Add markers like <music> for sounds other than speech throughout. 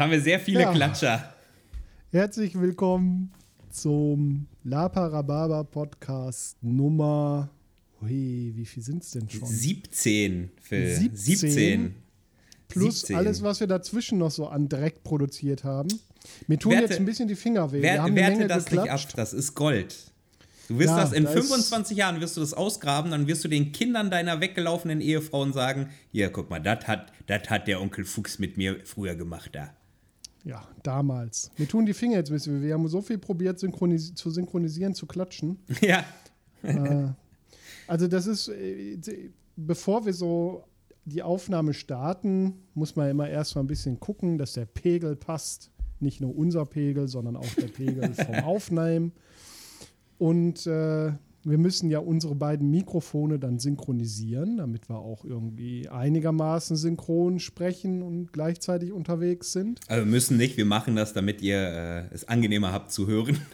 Jetzt haben wir sehr viele Ja. Klatscher. Herzlich willkommen zum La Parababa Podcast Nummer. Hui, wie viel sind es denn schon? 17, Phil. 17. 17. Plus 17. alles, was wir dazwischen noch so an Dreck produziert haben. Mir tun Werte- jetzt ein bisschen die Finger weh. werte Menge das nicht ab, geklatscht. das ist Gold. Du wirst Ja, das in da ist- 25 Jahren wirst du das ausgraben, dann wirst du den Kindern deiner weggelaufenen Ehefrauen sagen: Hier, guck mal, das hat, das hat der Onkel Fuchs mit mir früher gemacht da. Ja, damals. Mir tun die Finger jetzt ein bisschen. Wir haben so viel probiert synchronis zu synchronisieren, zu klatschen. <laughs> ja. Also das ist, äh, bevor wir so die Aufnahme starten, muss man immer erstmal ein bisschen gucken, dass der Pegel passt. Nicht nur unser Pegel, sondern auch der Pegel <laughs> vom Aufnehmen. Und äh, wir müssen ja unsere beiden Mikrofone dann synchronisieren, damit wir auch irgendwie einigermaßen synchron sprechen und gleichzeitig unterwegs sind. Also wir müssen nicht, wir machen das, damit ihr äh, es angenehmer habt zu hören. <laughs>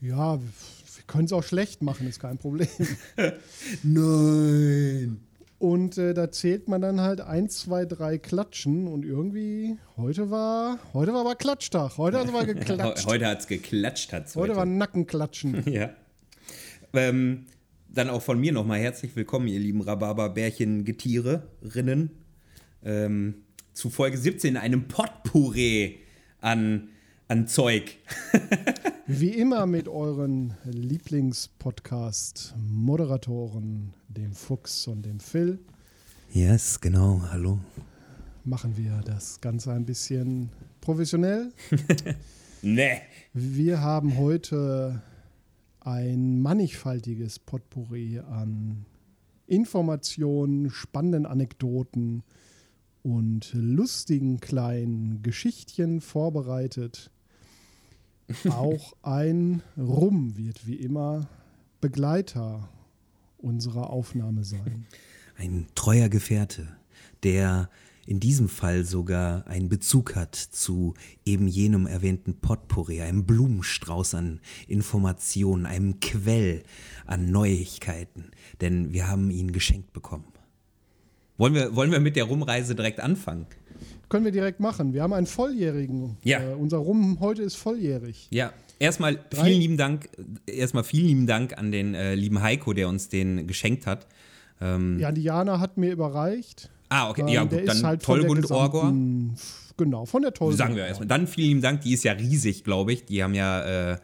Ja, wir können es auch schlecht machen, ist kein Problem. <laughs> Nein. Und äh, da zählt man dann halt eins, zwei, drei Klatschen und irgendwie, heute war, heute war aber Klatschtag. Heute hat aber <laughs> geklatscht. Heute hat es geklatscht, hat's heute heute. war Nackenklatschen. Ja. Ähm, dann auch von mir nochmal herzlich willkommen, ihr lieben Rhabarber-Bärchen-Getiererinnen, ähm, zu Folge 17, einem Potpourri an, an Zeug. <laughs> Wie immer mit euren Lieblingspodcast-Moderatoren, dem Fuchs und dem Phil, Yes, genau, hallo. machen wir das Ganze ein bisschen professionell. <laughs> Ne. Wir haben heute ein mannigfaltiges Potpourri an Informationen, spannenden Anekdoten und lustigen kleinen Geschichtchen vorbereitet. <laughs> Auch ein Rum wird wie immer Begleiter unserer Aufnahme sein. ein treuer Gefährte, der in diesem Fall sogar einen Bezug hat zu eben jenem erwähnten Potpourri, einem Blumenstrauß an Informationen, einem Quell an Neuigkeiten, denn wir haben ihn geschenkt bekommen. Wollen wir, wollen wir mit der Rumreise direkt anfangen? Können wir direkt machen. Wir haben einen Volljährigen. Ja. Äh, unser Rum heute ist volljährig. Ja, erstmal Drei- vielen lieben Dank, erstmal vielen lieben Dank an den äh, lieben Heiko, der uns den geschenkt hat. Ähm, Ja, Diana hat mir überreicht. Ah, okay, ja gut, dann halt Tollgund Orgor. Genau, von der Tollgund. Sagen wir erstmal. Dann vielen lieben Dank, die ist ja riesig, glaube ich. Die haben ja, äh,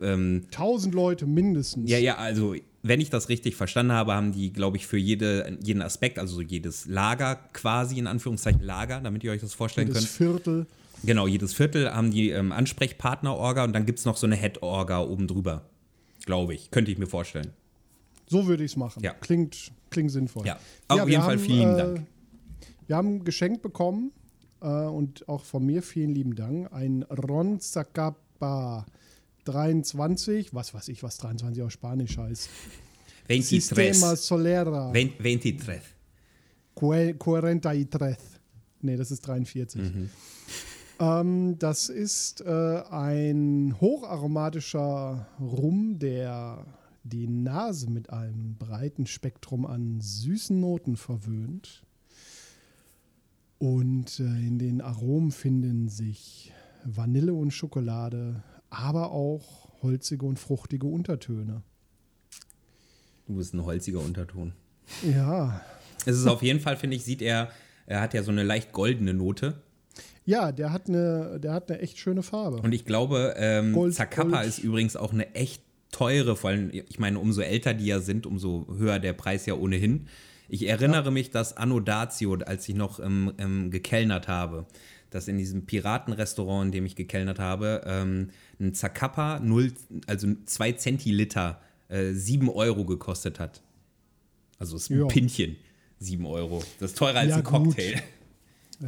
ähm, 1000 Leute mindestens. ja, ja, also wenn ich das richtig verstanden habe, haben die, glaube ich, für jede, jeden Aspekt, also so jedes Lager quasi, in Anführungszeichen Lager, damit ihr euch das vorstellen Das könnt. Viertel. Genau, jedes Viertel haben die ähm, Ansprechpartner-Orga und dann gibt es noch so eine Head-Orga oben drüber. Glaube ich, könnte ich mir vorstellen. So würde ich es machen. Ja. Klingt, klingt sinnvoll. Ja, auf wir jeden Fall vielen lieben äh, Dank. Wir haben ein Geschenk bekommen äh, und auch von mir vielen lieben Dank. Ein Ron Zacapa 23, was weiß ich, was 23 auf Spanisch heißt. Sistema 23. Solera. 23. Que- 43. Nee, das ist 43. Ähm, das ist äh, ein hocharomatischer Rum, der die Nase mit einem breiten Spektrum an süßen Noten verwöhnt. Und äh, in den Aromen finden sich Vanille und Schokolade, aber auch holzige und fruchtige Untertöne. Du bist ein holziger Unterton. Ja, Es ist auf jeden Fall, finde ich, sieht er, er hat ja so eine leicht goldene Note. ja, der hat eine, der hat eine echt schöne Farbe. Und ich glaube, ähm, Gold, Zacapa Gold. ist übrigens auch eine echt teure, vor allem, ich meine, umso älter die ja sind, umso höher der Preis ja ohnehin. Ich erinnere mich, dass Anno Dazio, als ich noch ähm, ähm, gekellnert habe, dass in diesem Piratenrestaurant, in dem ich gekellnert habe, ähm, ein Zacappa, 0, also 2 Zentiliter, äh, 7 Euro gekostet hat. Also es ist ein Ja. Pinchen, 7 Euro. Das ist teurer als Ja, ein gut. Cocktail.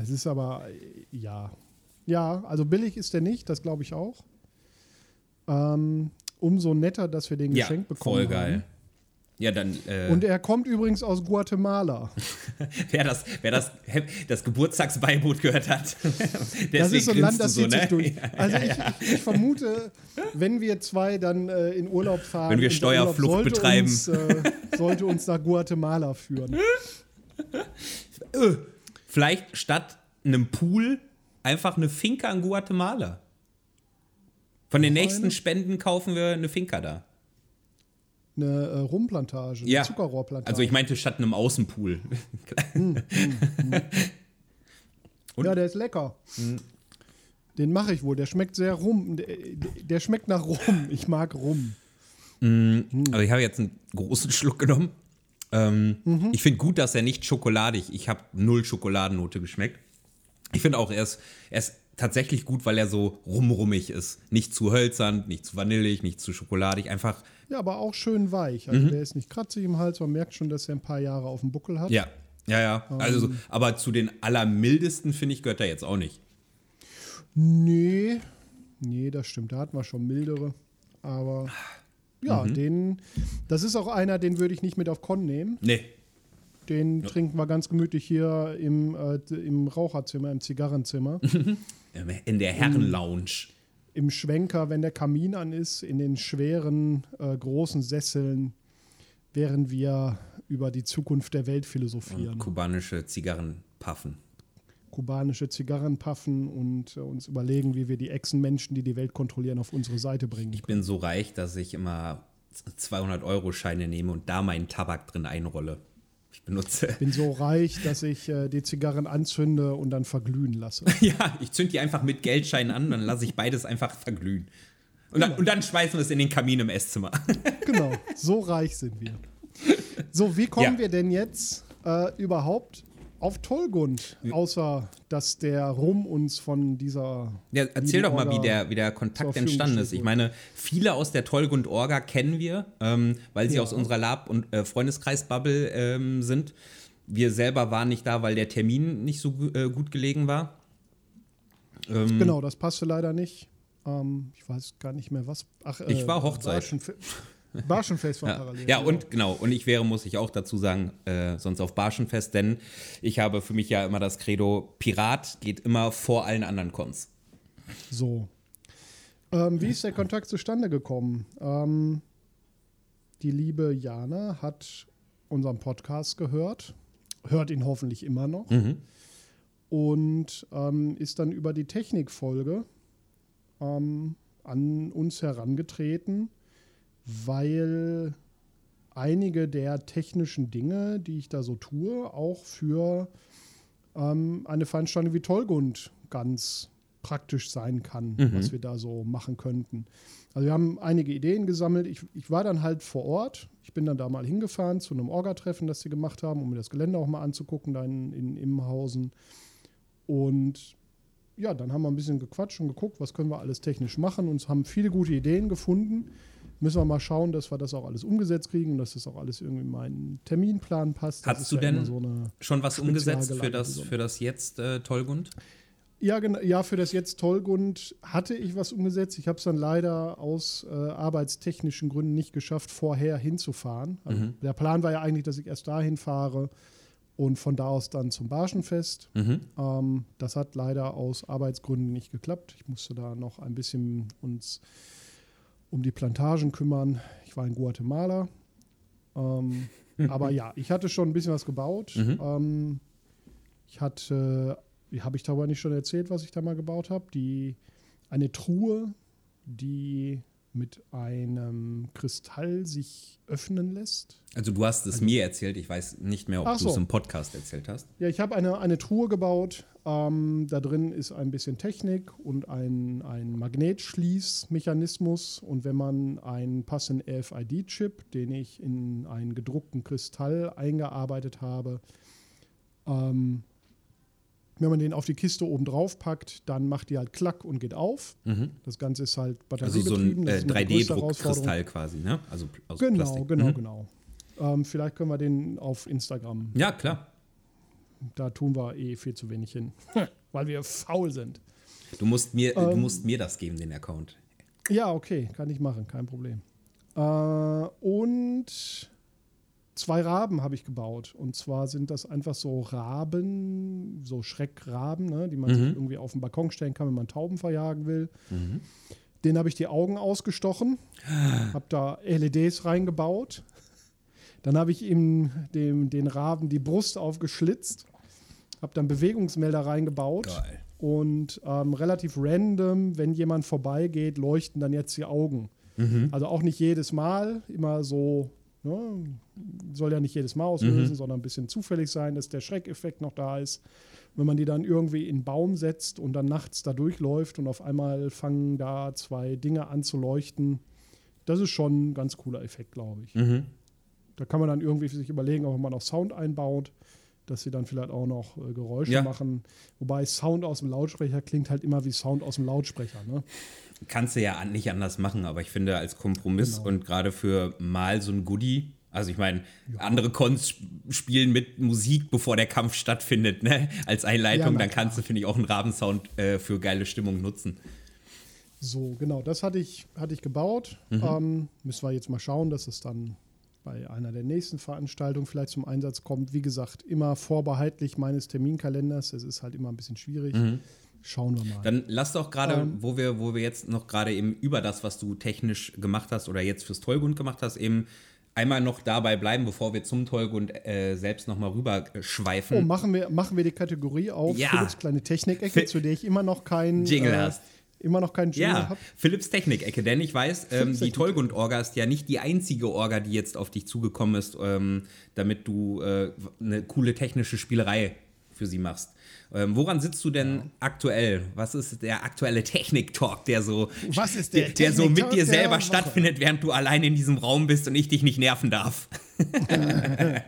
Es ist aber, äh, ja. Ja, also billig ist der nicht, das glaube ich auch. Ähm, umso netter, dass wir den Ja, geschenkt bekommen voll geil. haben. Ja, dann äh, Und er kommt übrigens aus Guatemala. <laughs> wer das, wer das, das Geburtstagsbeiboot gehört hat. <laughs> Das ist so ein Land, das du zieht sich ne? durch. <laughs> Ja, Also ja, ich, ja. Ich, ich vermute, wenn wir zwei dann äh, in Urlaub fahren, Wenn wir Steuerflucht sollte betreiben. Uns, äh, sollte uns nach Guatemala führen. Vielleicht statt einem Pool einfach eine Finca in Guatemala. Von den nächsten? Spenden kaufen wir eine Finca da. Eine äh, Rumplantage, eine Ja. Zuckerrohrplantage. Also ich meinte statt einem Außenpool. <laughs> Und- ja, der ist lecker. Den mache ich wohl. Der schmeckt sehr rum. Der, der schmeckt nach Rum. Ich mag Rum. Also ich habe jetzt einen großen Schluck genommen. Ähm, Mhm. Ich finde gut, dass er nicht schokoladig. Ich habe null Schokoladennote geschmeckt. Ich finde auch, er ist, er ist tatsächlich gut, weil er so rumrummig ist. Nicht zu hölzern, nicht zu vanillig, nicht zu schokoladig. Einfach, Ja, aber auch schön weich. Mhm. Also der ist nicht kratzig im Hals. Man merkt schon, dass er ein paar Jahre auf dem Buckel hat. ja, ja, ja. Also, so, aber zu den allermildesten, finde ich, gehört er jetzt auch nicht. Nee, nee, das stimmt. Da hatten wir schon mildere. Aber ja, Mhm. den, das ist auch einer, den würde ich nicht mit auf Con nehmen. Nee. Den trinken wir ganz gemütlich hier im, äh, im Raucherzimmer, im Zigarrenzimmer. <laughs> In der Herrenlounge. Im Schwenker, wenn der Kamin an ist, in den schweren, äh, großen Sesseln, während wir über die Zukunft der Welt philosophieren. Kubanische Zigarren puffen. Kubanische Zigarren puffen und äh, uns überlegen, wie wir die Echsenmenschen, die die Welt kontrollieren, auf unsere Seite bringen. Ich bin so reich, dass ich immer 200-Euro-Scheine nehme und da meinen Tabak drin einrolle. Ich benutze. bin so reich, dass ich äh, die Zigarren anzünde und dann verglühen lasse. <laughs> Ja, ich zünd die einfach mit Geldscheinen an, dann lasse ich beides einfach verglühen. Und dann, und dann schmeißen wir es in den Kamin im Esszimmer. <laughs> genau, so reich sind wir. So, wie kommen Ja. wir denn jetzt äh, überhaupt auf Tollgund? Außer, dass der Rum uns von dieser. Ja, erzähl doch mal, wie der, wie der Kontakt entstanden ist. Ich meine, viele aus der Tollgund Orga kennen wir, ähm, weil sie Ja. aus unserer Lab- und äh, Freundeskreis-Bubble ähm, sind. Wir selber waren nicht da, weil der Termin nicht so äh, gut gelegen war. Ähm, Genau, das passte leider nicht. Ähm, ich weiß gar nicht mehr, was. Ach, äh, Ich war Hochzeit. Barschenfe Barschenfest war Ja, parallel. ja genau. und genau, und ich wäre, muss ich auch dazu sagen, äh, sonst auf Barschenfest, denn ich habe für mich ja immer das Credo, Pirat geht immer vor allen anderen Cons. So. Ähm, wie ist der Kontakt zustande gekommen? Ähm, die liebe Jana hat unseren Podcast gehört, hört ihn hoffentlich immer noch und ähm, ist dann über die Technikfolge ähm, an uns herangetreten, weil einige der technischen Dinge, die ich da so tue, auch für ähm, eine Veranstaltung wie Tollgund ganz praktisch sein kann, was wir da so machen könnten. Also wir haben einige Ideen gesammelt. Ich, ich war dann halt vor Ort. Ich bin dann da mal hingefahren zu einem Orga-Treffen, das sie gemacht haben, um mir das Gelände auch mal anzugucken, da in, in Immenhausen. Und ja, dann haben wir ein bisschen gequatscht und geguckt, was können wir alles technisch machen und haben viele gute Ideen gefunden. Müssen wir mal schauen, dass wir das auch alles umgesetzt kriegen und dass das auch alles irgendwie in meinen Terminplan passt. Hast du ja denn so eine Schon was umgesetzt für das, für das jetzt äh, Tollgund? Ja, genau, ja, für das jetzt Tollgund hatte ich was umgesetzt. Ich habe es dann leider aus äh, arbeitstechnischen Gründen nicht geschafft, vorher hinzufahren. Also Mhm. Der Plan war ja eigentlich, dass ich erst dahin fahre und von da aus dann zum Barschenfest. Mhm. Ähm, das hat leider aus Arbeitsgründen nicht geklappt. Ich musste da noch ein bisschen uns um die Plantagen kümmern. Ich war in Guatemala. Ähm, <laughs> aber ja, ich hatte schon ein bisschen was gebaut. Mhm. Ähm, ich hatte, wie habe ich darüber nicht schon erzählt, was ich da mal gebaut habe? Die eine Truhe, die mit einem Kristall sich öffnen lässt. Also du hast es mir erzählt, ich weiß nicht mehr, ob Ach du es so. im Podcast erzählt hast. Ja, ich habe eine, eine Truhe gebaut. Ähm, da drin ist ein bisschen Technik und ein, ein Magnetschließmechanismus. Und wenn man einen passenden RFID-Chip, den ich in einen gedruckten Kristall eingearbeitet habe, ähm, wenn man den auf die Kiste oben drauf packt, dann macht die halt Klack und geht auf. Das Ganze ist halt Also so batteriebetrieben. ein äh, ist immer die größte Herausforderung. 3D-Druckkristall quasi, ne? Also aus Genau, Plastik. genau, Mhm. genau. Ähm, vielleicht können wir den auf Instagram Ja, klar. da tun wir eh viel zu wenig hin, <laughs> weil wir faul sind. Du musst mir, Ähm. du musst mir das geben, den Account. Ja, okay, kann ich machen, kein Problem. Äh, und zwei Raben habe ich gebaut. Und zwar sind das einfach so Raben, so Schreckraben, ne, die man sich irgendwie auf den Balkon stellen kann, wenn man Tauben verjagen will. Den habe ich die Augen ausgestochen, habe da LEDs reingebaut. Dann habe ich ihm dem, den Raben die Brust aufgeschlitzt, habe dann Bewegungsmelder reingebaut. Geil. Und ähm, relativ random, wenn jemand vorbeigeht, leuchten dann jetzt die Augen. Also auch nicht jedes Mal, immer so, ne, soll ja nicht jedes Mal auslösen, sondern ein bisschen zufällig sein, dass der Schreckeffekt noch da ist. Wenn man die dann irgendwie in einen Baum setzt und dann nachts da durchläuft und auf einmal fangen da zwei Dinge an zu leuchten, das ist schon ein ganz cooler Effekt, glaube ich. Mhm. Da kann man dann irgendwie sich überlegen, ob man noch Sound einbaut, dass sie dann vielleicht auch noch äh, Geräusche Ja. machen. Wobei Sound aus dem Lautsprecher klingt halt immer wie Sound aus dem Lautsprecher. Ne? Kannst du ja nicht anders machen, aber ich finde als Kompromiss Genau. und gerade für mal so ein Goodie, also ich meine, andere Cons sp- spielen mit Musik, bevor der Kampf stattfindet, ne? Als Ja, Einleitung, na dann kannst du, finde ich, auch einen Rabensound äh, für geile Stimmung nutzen. So, genau, das hatte ich, hatte ich gebaut. Mhm. Ähm, müssen wir jetzt mal schauen, dass es dann bei einer der nächsten Veranstaltungen vielleicht zum Einsatz kommt. Wie gesagt, immer vorbehaltlich meines Terminkalenders. Es ist halt immer ein bisschen schwierig. Schauen wir mal. Dann lass doch gerade, Ähm. wo wir, wo wir jetzt noch gerade eben über das, was du technisch gemacht hast oder jetzt fürs Tollgund gemacht hast, eben einmal noch dabei bleiben, bevor wir zum Tollgund äh, selbst nochmal rüber äh, schweifen. Oh, machen wir, machen wir die Kategorie auf. Ja. Philips kleine Technik-Ecke, zu der ich immer noch keinen Jingle äh, hast. Immer noch keinen Jingle Ja, habe. Philips Technik-Ecke, denn ich weiß, ähm, die. Tollgund-Orga ist ja nicht die einzige Orga, die jetzt auf dich zugekommen ist, ähm, damit du äh, eine coole technische Spielerei für sie machst. Ähm, woran sitzt du denn aktuell? Was ist der aktuelle Technik-Talk, der so, Was ist der der, der so mit dir selber stattfindet, während du allein in diesem Raum bist und ich dich nicht nerven darf? <laughs>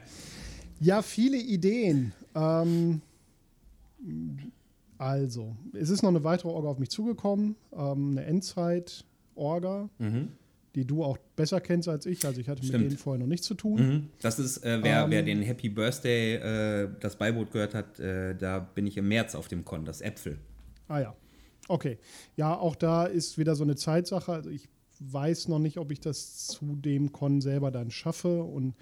Ja, viele Ideen. Ähm, also, es ist noch eine weitere Orga auf mich zugekommen, ähm, eine Endzeit-Orga, die du auch besser kennst als ich. Also ich hatte. Stimmt. mit denen vorher noch nichts zu tun. Mhm. Das ist, äh, wer, Ähm. wer den Happy Birthday, äh, das Beiboot gehört hat, äh, da bin ich im März auf dem Con, das Äpfel. Ah ja, okay. Ja, auch da ist wieder so eine Zeitsache. Also ich weiß noch nicht, ob ich das zu dem Con selber dann schaffe. Und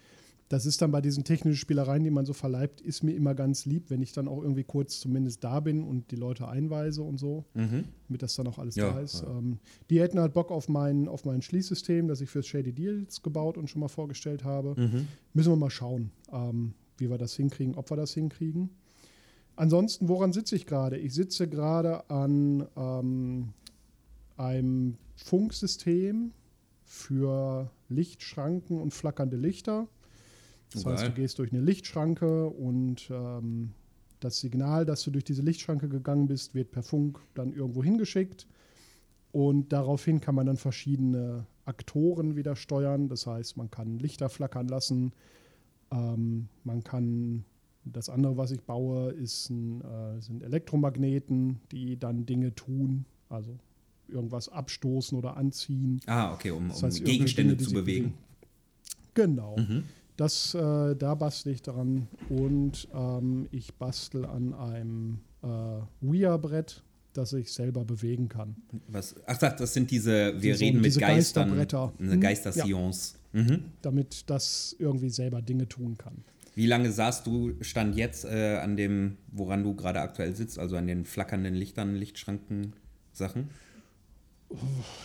das ist dann bei diesen technischen Spielereien, die man so verleibt, ist mir immer ganz lieb, wenn ich dann auch irgendwie kurz zumindest da bin und die Leute einweise und so, damit das dann auch alles Ja, da ist. ja. Ähm, die hätten halt Bock auf mein, auf mein Schließsystem, das ich fürs Shady Deals gebaut und schon mal vorgestellt habe. Müssen wir mal schauen, ähm, wie wir das hinkriegen, ob wir das hinkriegen. Ansonsten, woran sitze ich gerade? Ich sitze gerade an ähm, einem Funksystem für Lichtschranken und flackernde Lichter. Das Oh, heißt, geil. du gehst durch eine Lichtschranke und ähm, das Signal, dass du durch diese Lichtschranke gegangen bist, wird per Funk dann irgendwo hingeschickt. Und daraufhin kann man dann verschiedene Aktoren wieder steuern. Das heißt, man kann Lichter flackern lassen. Ähm, man kann, das andere, was ich baue, ist ein, äh, sind Elektromagneten, die dann Dinge tun. Also irgendwas abstoßen oder anziehen. Ah, okay, um, Das um heißt, irgendwie Gegenstände Dinge, zu bewegen. Genau. Das, äh, da bastel ich dran und ähm, ich bastel an einem äh, Wia-Brett, das ich selber bewegen kann. Was, ach, das sind diese, wir Diese- reden mit diese Geistern, Geisterbretter. eine Mhm. Geister-Seance. Mhm. damit das irgendwie selber Dinge tun kann. Wie lange saßt du, stand jetzt äh, an dem, woran du gerade aktuell sitzt, also an den flackernden Lichtern, Lichtschranken, Sachen?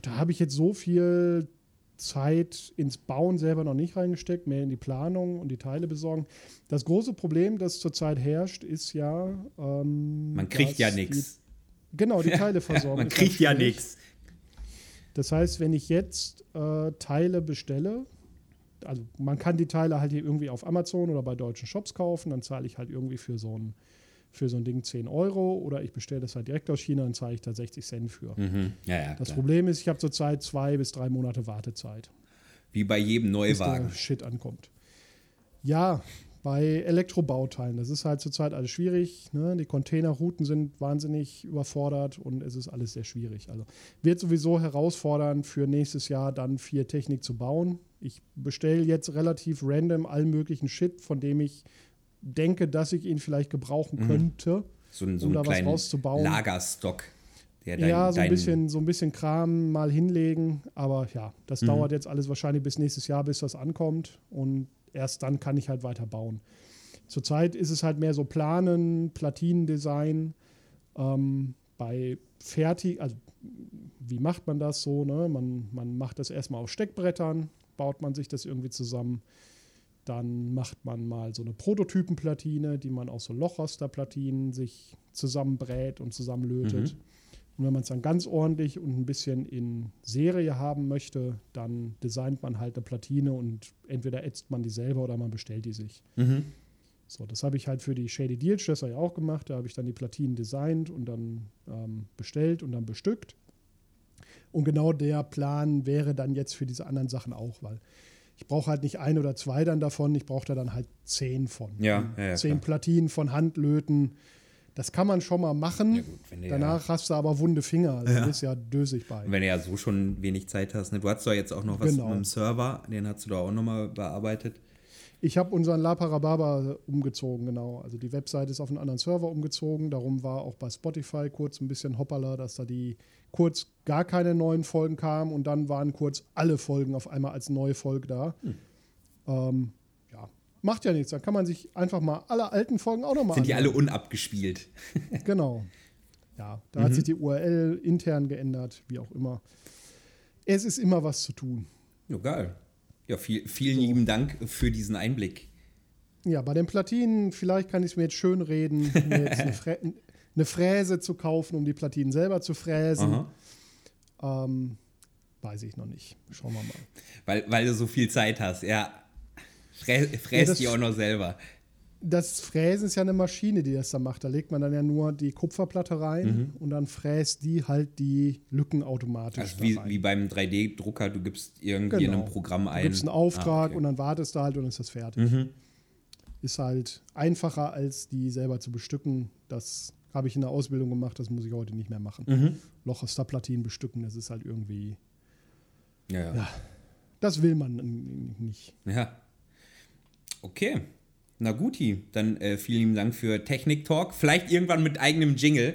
Da habe ich jetzt so viel Zeit ins Bauen selber noch nicht reingesteckt, mehr in die Planung und die Teile besorgen. Das große Problem, das zurzeit herrscht, ist ja. Ähm, Man kriegt ja nichts. Genau, die <laughs> Teileversorgung. Man ist kriegt ja nichts. Das heißt, wenn ich jetzt äh, Teile bestelle, also man kann die Teile halt hier irgendwie auf Amazon oder bei deutschen Shops kaufen, dann zahle ich halt irgendwie für so ein, für so ein Ding 10 Euro oder ich bestelle das halt direkt aus China, dann zahle ich da 60 Cent für. Mhm. Ja, ja, Das klar. Problem ist, ich habe zurzeit zwei bis drei Monate Wartezeit, Wie bei jedem bis der Neuwagen. Shit ankommt. Ja, bei Elektrobauteilen, das ist halt zurzeit alles schwierig. Ne? Die Containerrouten sind wahnsinnig überfordert und es ist alles sehr schwierig. Also wird sowieso herausfordernd für nächstes Jahr dann vier Technik zu bauen. Ich bestelle jetzt relativ random allen möglichen Shit, von dem ich denke, dass ich ihn vielleicht gebrauchen könnte. So, so um da was rauszubauen. Lagerstock. Der dein, ja, so ein, bisschen, so ein bisschen Kram mal hinlegen. Aber ja, Mhm. das dauert jetzt alles wahrscheinlich bis nächstes Jahr, bis das ankommt. Und erst dann kann ich halt weiter bauen. Zurzeit ist es halt mehr so Planen, Platinendesign. Ähm, bei fertig, also wie macht man das so? Ne? Man, man macht das erstmal auf Steckbrettern, baut man sich das irgendwie zusammen. Dann macht man mal so eine Prototypenplatine, die man aus so Lochrasterplatinen sich zusammenbrät und zusammenlötet. Und wenn man es dann ganz ordentlich und ein bisschen in Serie haben möchte, dann designt man halt eine Platine und entweder ätzt man die selber oder man bestellt die sich. Mhm. So, das habe ich halt für die Shady Deal Schlösser ja auch gemacht. Da habe ich dann die Platinen designt und dann ähm, bestellt und dann bestückt. Und genau der Plan wäre dann jetzt für diese anderen Sachen auch, weil ich brauche halt nicht ein oder zwei dann davon, ich brauche da dann halt zehn von. Ja, ja, ja, zehn klar. Platinen von Handlöten. Das kann man schon mal machen. Ja, gut, Danach hast du aber wunde Finger. Also Ja. Du bist ja dösig bei. Wenn du ja so schon wenig Zeit hast. Ne? Du hast doch jetzt auch noch was Genau. mit dem Server, den hast du da auch nochmal bearbeitet. Ich habe unseren La Parababa umgezogen, genau. Also die Webseite ist auf einen anderen Server umgezogen. Darum war auch bei Spotify kurz ein bisschen hoppala, dass da die kurz gar keine neuen Folgen kamen und dann waren kurz alle Folgen auf einmal als neue Folge da. Hm. Ähm, ja, macht ja nichts. Dann kann man sich einfach mal alle alten Folgen auch nochmal Sind die alle unabgespielt? <laughs> Genau. Ja, da Mhm. hat sich die URL intern geändert, wie auch immer. Es ist immer was zu tun. Ja, geil. Ja, viel, vielen lieben Dank für diesen Einblick. Ja, bei den Platinen, vielleicht kann ich es mir jetzt schön reden, mir jetzt eine, eine Fräse zu kaufen, um die Platinen selber zu fräsen. Ähm, weiß ich noch nicht. Schauen wir mal. Weil, weil du so viel Zeit hast, ja. Frä, fräst das- die auch noch selber. Das Fräsen ist ja eine Maschine, die das da macht. Da legt man dann ja nur die Kupferplatte rein und dann fräst die halt die Lücken automatisch. Mhm. Also wie, wie beim 3D-Drucker, du gibst irgendwie in Genau. einem Programm ein. Du gibst einen Auftrag Ah, okay. Mhm. und dann wartest du halt und ist das fertig. Ist halt einfacher, als die selber zu bestücken. Das habe ich in der Ausbildung gemacht, das muss ich heute nicht mehr machen. Mhm. Lochasterplatinen bestücken, das ist halt irgendwie, Ja, ja. das will man nicht. Ja. Okay. Na guti, dann äh, vielen lieben Dank für Technik-Talk. Vielleicht irgendwann mit eigenem Jingle.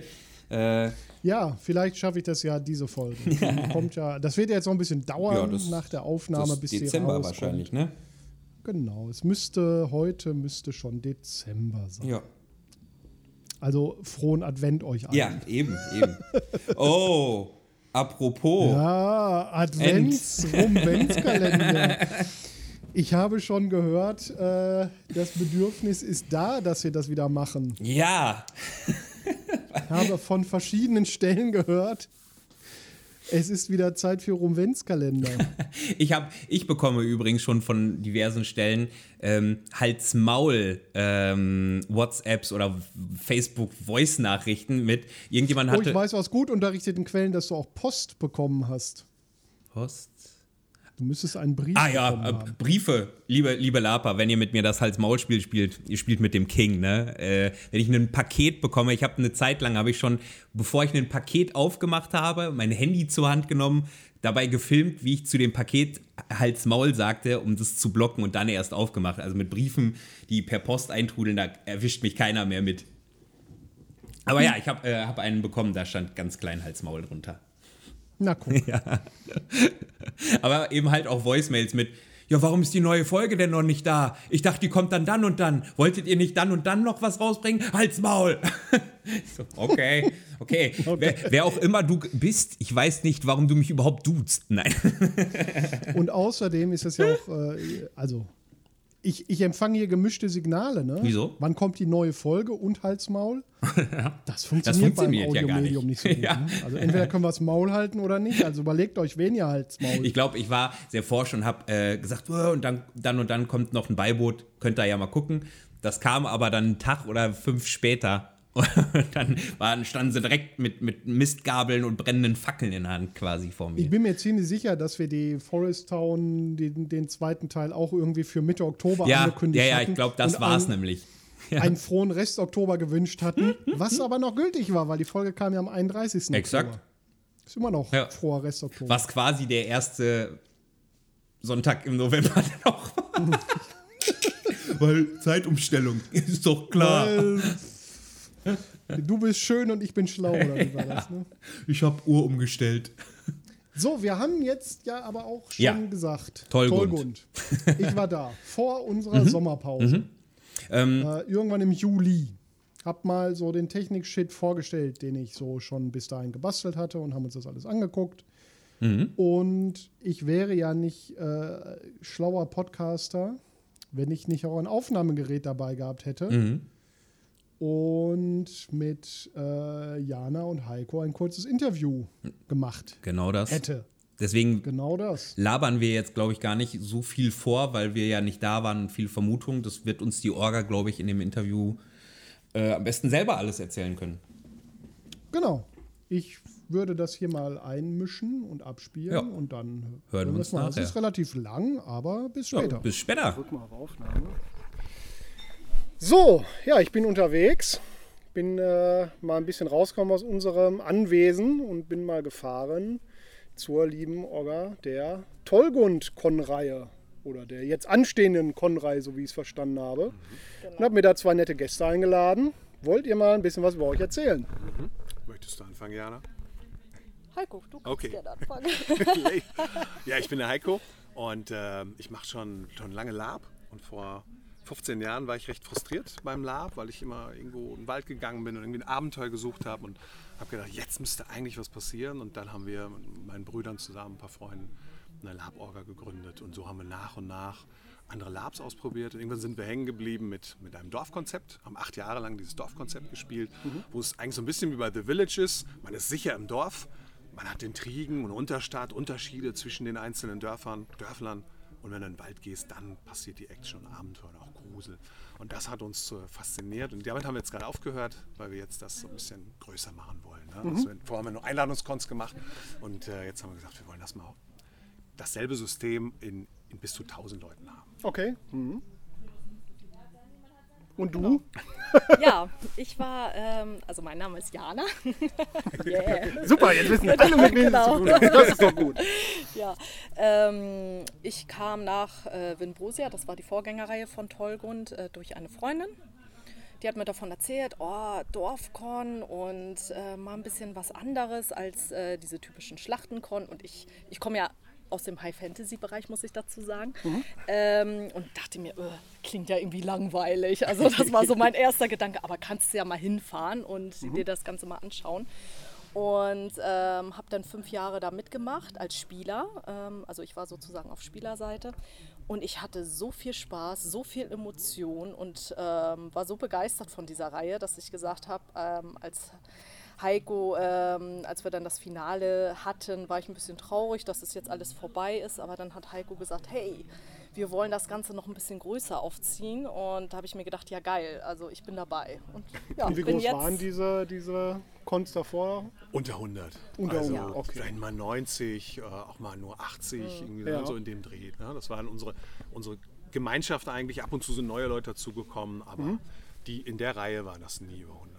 Äh, Ja, vielleicht schaffe ich das ja diese Folge. <laughs> Kommt ja, das wird ja jetzt noch ein bisschen dauern Ja, nach der Aufnahme, das bis Dezember die rauskommt. wahrscheinlich, ne? Genau, es müsste, heute müsste schon Dezember sein. Ja. Also frohen Advent euch allen. Ja, eben, eben. Oh, apropos. Ja, Advents-Rumventskalender. <laughs> Ich habe schon gehört, äh, das Bedürfnis ist da, dass wir das wieder machen. Ja. Ich habe von verschiedenen Stellen gehört, es ist wieder Zeit für Rumventskalender. <laughs> Ich, hab, ich bekomme übrigens schon von diversen Stellen ähm, Hals-Maul ähm, WhatsApps oder Facebook-Voice-Nachrichten mit irgendjemand Oh, ich hatte. weiß aus gut unterrichteten Quellen, dass du auch Post bekommen hast. Post? Du müsstest einen Brief Ah ja, äh. Briefe, liebe, liebe Lapa, wenn ihr mit mir das Hals-Maul-Spiel spielt, ihr spielt mit dem King, ne? Äh, wenn ich ein Paket bekomme, ich habe eine Zeit lang, habe ich schon, bevor ich ein Paket aufgemacht habe, mein Handy zur Hand genommen, dabei gefilmt, wie ich zu dem Paket Hals-Maul sagte, um das zu blocken und dann erst aufgemacht. Also mit Briefen, die per Post eintrudeln, da erwischt mich keiner mehr mit. Aber ja, ich habe äh, hab einen bekommen, da stand ganz klein Hals-Maul drunter. Na guck. <laughs> Aber eben halt auch Voicemails mit, ja, warum ist die neue Folge denn noch nicht da? Ich dachte, die kommt dann dann und dann. Wolltet ihr nicht dann und dann noch was rausbringen? Halt's Maul! <laughs> so, okay, <laughs> okay. Wer, wer auch immer du bist, ich weiß nicht, warum du mich überhaupt duzt. Nein. Und außerdem ist es ja auch, äh, also Ich, ich empfange hier gemischte Signale, ne? Wieso? Wann kommt die neue Folge und Halsmaul? <laughs> Das funktioniert, Das funktioniert ja beim gar Audiomedium nicht. nicht, so gut. <laughs> Ja. Ne? Also entweder können wir das Maul halten oder nicht. Also überlegt euch, wen ihr Halsmaul. Ich glaube, ich war sehr forsch und habe äh, gesagt, "Oh, und dann, dann und dann kommt noch ein Beiboot, könnt ihr ja mal gucken. Das kam aber dann einen Tag oder fünf später. Und dann waren, standen sie direkt mit, mit Mistgabeln und brennenden Fackeln in der Hand quasi vor Ich mir. bin mir ziemlich sicher, dass wir die Forest Town, den, den zweiten Teil, auch irgendwie für Mitte Oktober Ja, angekündigt ja, ja, hatten. ich glaube, das war es nämlich. <laughs> Einen frohen Rest Oktober gewünscht hatten, <laughs> was aber noch gültig war, weil die Folge kam ja am 31. Exakt. Oktober. Ist immer noch Ja. froher Rest Oktober. Was quasi der erste Sonntag im November <laughs> noch war. Weil Zeitumstellung ist doch klar. Weil du bist schön und ich bin schlau, oder wie war das? Ne? <laughs> Ich habe Uhr umgestellt. So, wir haben jetzt ja aber auch schon Ja. gesagt. Tollgund. <laughs> Ich war da, vor unserer Mhm. Sommerpause. Äh, irgendwann im Juli. Hab mal so den Technik-Shit vorgestellt, den ich so schon bis dahin gebastelt hatte und haben uns das alles angeguckt. Mhm. Und ich wäre ja nicht äh, schlauer Podcaster, wenn ich nicht auch ein Aufnahmegerät dabei gehabt hätte. Mhm. Und mit äh, Jana und Heiko ein kurzes Interview gemacht Genau das. hätte. Deswegen Genau das. labern wir jetzt, glaube ich, gar nicht so viel vor, weil wir ja nicht da waren und viel Vermutung. Das wird uns die Orga, glaube ich, in dem Interview äh, am besten selber alles erzählen können. Genau. Ich würde das hier mal einmischen und abspielen Ja. und dann Hören wir uns mal. Es nachher. ist relativ lang, aber bis Ja, später. bis später. Drück mal auf Aufnahme. So, ja, ich bin unterwegs. Bin äh, mal ein bisschen rausgekommen aus unserem Anwesen und bin mal gefahren zur lieben Orga der Tollgund-Con-Reihe oder der jetzt anstehenden Con-Reihe, so wie ich es verstanden habe. Und habe mir da zwei nette Gäste eingeladen. Wollt ihr mal ein bisschen was über euch erzählen? Möchtest du anfangen, Jana? Heiko, du kannst Okay. gerne <laughs> anfangen. ja, ich bin der Heiko und ähm, ich mache schon, schon lange Lab. Und vor 15 Jahren war ich recht frustriert beim Lab, weil ich immer irgendwo in den Wald gegangen bin und irgendwie ein Abenteuer gesucht habe und habe gedacht, jetzt müsste eigentlich was passieren. Und dann haben wir mit meinen Brüdern zusammen, ein paar Freunden, eine Lab-Orga gegründet. Und so haben wir nach und nach andere Labs ausprobiert. Und irgendwann sind wir hängen geblieben mit, mit einem Dorfkonzept, haben acht Jahre lang dieses Dorfkonzept gespielt, wo es eigentlich so ein bisschen wie bei The Village ist. Man ist sicher im Dorf, man hat Intrigen und Unterstadt, Unterschiede zwischen den einzelnen Dörfern, Dörflern. Und wenn du in den Wald gehst, dann passiert die Action, Abenteuer und auch Grusel. Und das hat uns so fasziniert. Und damit haben wir jetzt gerade aufgehört, weil wir jetzt das so ein bisschen größer machen wollen. Ne? Also wir, vorher haben wir nur Einladungskons gemacht. Und äh, jetzt haben wir gesagt, wir wollen das mal dasselbe System in, in bis zu 1000 Leuten haben. Okay. Mhm. Und du? <laughs> Ja, ich war, ähm, also mein Name ist Jana. <laughs> yeah. Super, jetzt wissen alle, mit sie Genau. Das ist doch gut. <laughs> Ja, ähm, ich kam nach äh, Winbrosia, das war die Vorgängerreihe von Tollgrund, äh, durch eine Freundin. Die hat mir davon erzählt, oh, Dorfkon und äh, mal ein bisschen was anderes als äh, diese typischen Schlachtenkon. Und ich, ich komme ja aus dem High-Fantasy-Bereich, muss ich dazu sagen. Ähm, und dachte mir, äh, klingt ja irgendwie langweilig. Also das war so mein <laughs> erster Gedanke. Aber kannst du ja mal hinfahren und dir das Ganze mal anschauen. Und ähm, habe dann fünf Jahre da mitgemacht als Spieler. Ähm, also ich war sozusagen auf Spielerseite. Und ich hatte so viel Spaß, so viel Emotion und ähm, war so begeistert von dieser Reihe, dass ich gesagt habe, ähm, als Heiko, ähm, als wir dann das Finale hatten, war ich ein bisschen traurig, dass es jetzt alles vorbei ist. Aber dann hat Heiko gesagt, hey, wir wollen das Ganze noch ein bisschen größer aufziehen. Und da habe ich mir gedacht, ja geil, also ich bin dabei. Und, ja, Und wie bin groß jetzt, waren diese, diese Cons davor? Unter 100. Unter also 100, okay. vielleicht mal 90, äh, auch mal nur 80, irgendwie Ja. so in dem Dreh. Ne? Das waren unsere, unsere Gemeinschaft eigentlich. Ab und zu sind neue Leute dazugekommen, aber die in der Reihe waren das nie über 100.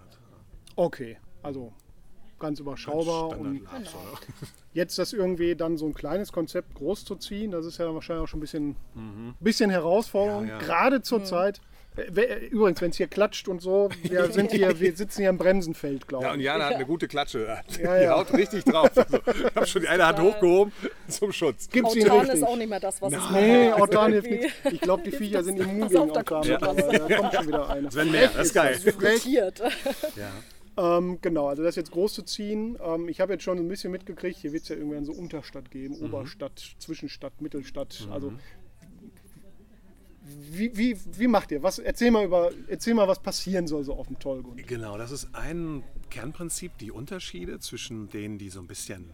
Okay, also ganz überschaubar. Standard und oder? jetzt das irgendwie dann so ein kleines Konzept groß zu ziehen, das ist ja wahrscheinlich auch schon ein bisschen, Mhm. bisschen Herausforderung, Ja, ja. gerade zur Zeit. Äh, Übrigens, wenn es hier klatscht und so, wir, <laughs> sind hier, wir sitzen hier im Bremsenfeld, glaube Ja, ich. und Jana hat eine gute Klatsche. Die Ja, ja. haut richtig drauf. <laughs> Also, ich habe schon die eine Hand hochgehoben zum Schutz. Gibt's ihn Autan ist auch nicht mehr das, was es Nee, war. Autan hilft nichts. Ich glaube, die Viecher sind immun gegen Autan. kommt schon mittlerweile. Da kommt schon wieder eine. Das werden mehr, das ist geil. Frech. Mutiert. Ja. Ähm, genau, also das jetzt groß zu ziehen. Ähm, ich habe jetzt schon ein bisschen mitgekriegt, hier wird es ja irgendwann so Unterstadt geben, Mhm. Oberstadt, Zwischenstadt, Mittelstadt. Also wie, wie, wie macht ihr? Was, erzähl, mal über, erzähl mal, was passieren soll so auf dem Tollgrund. Genau, das ist ein Kernprinzip, die Unterschiede zwischen denen, die so ein bisschen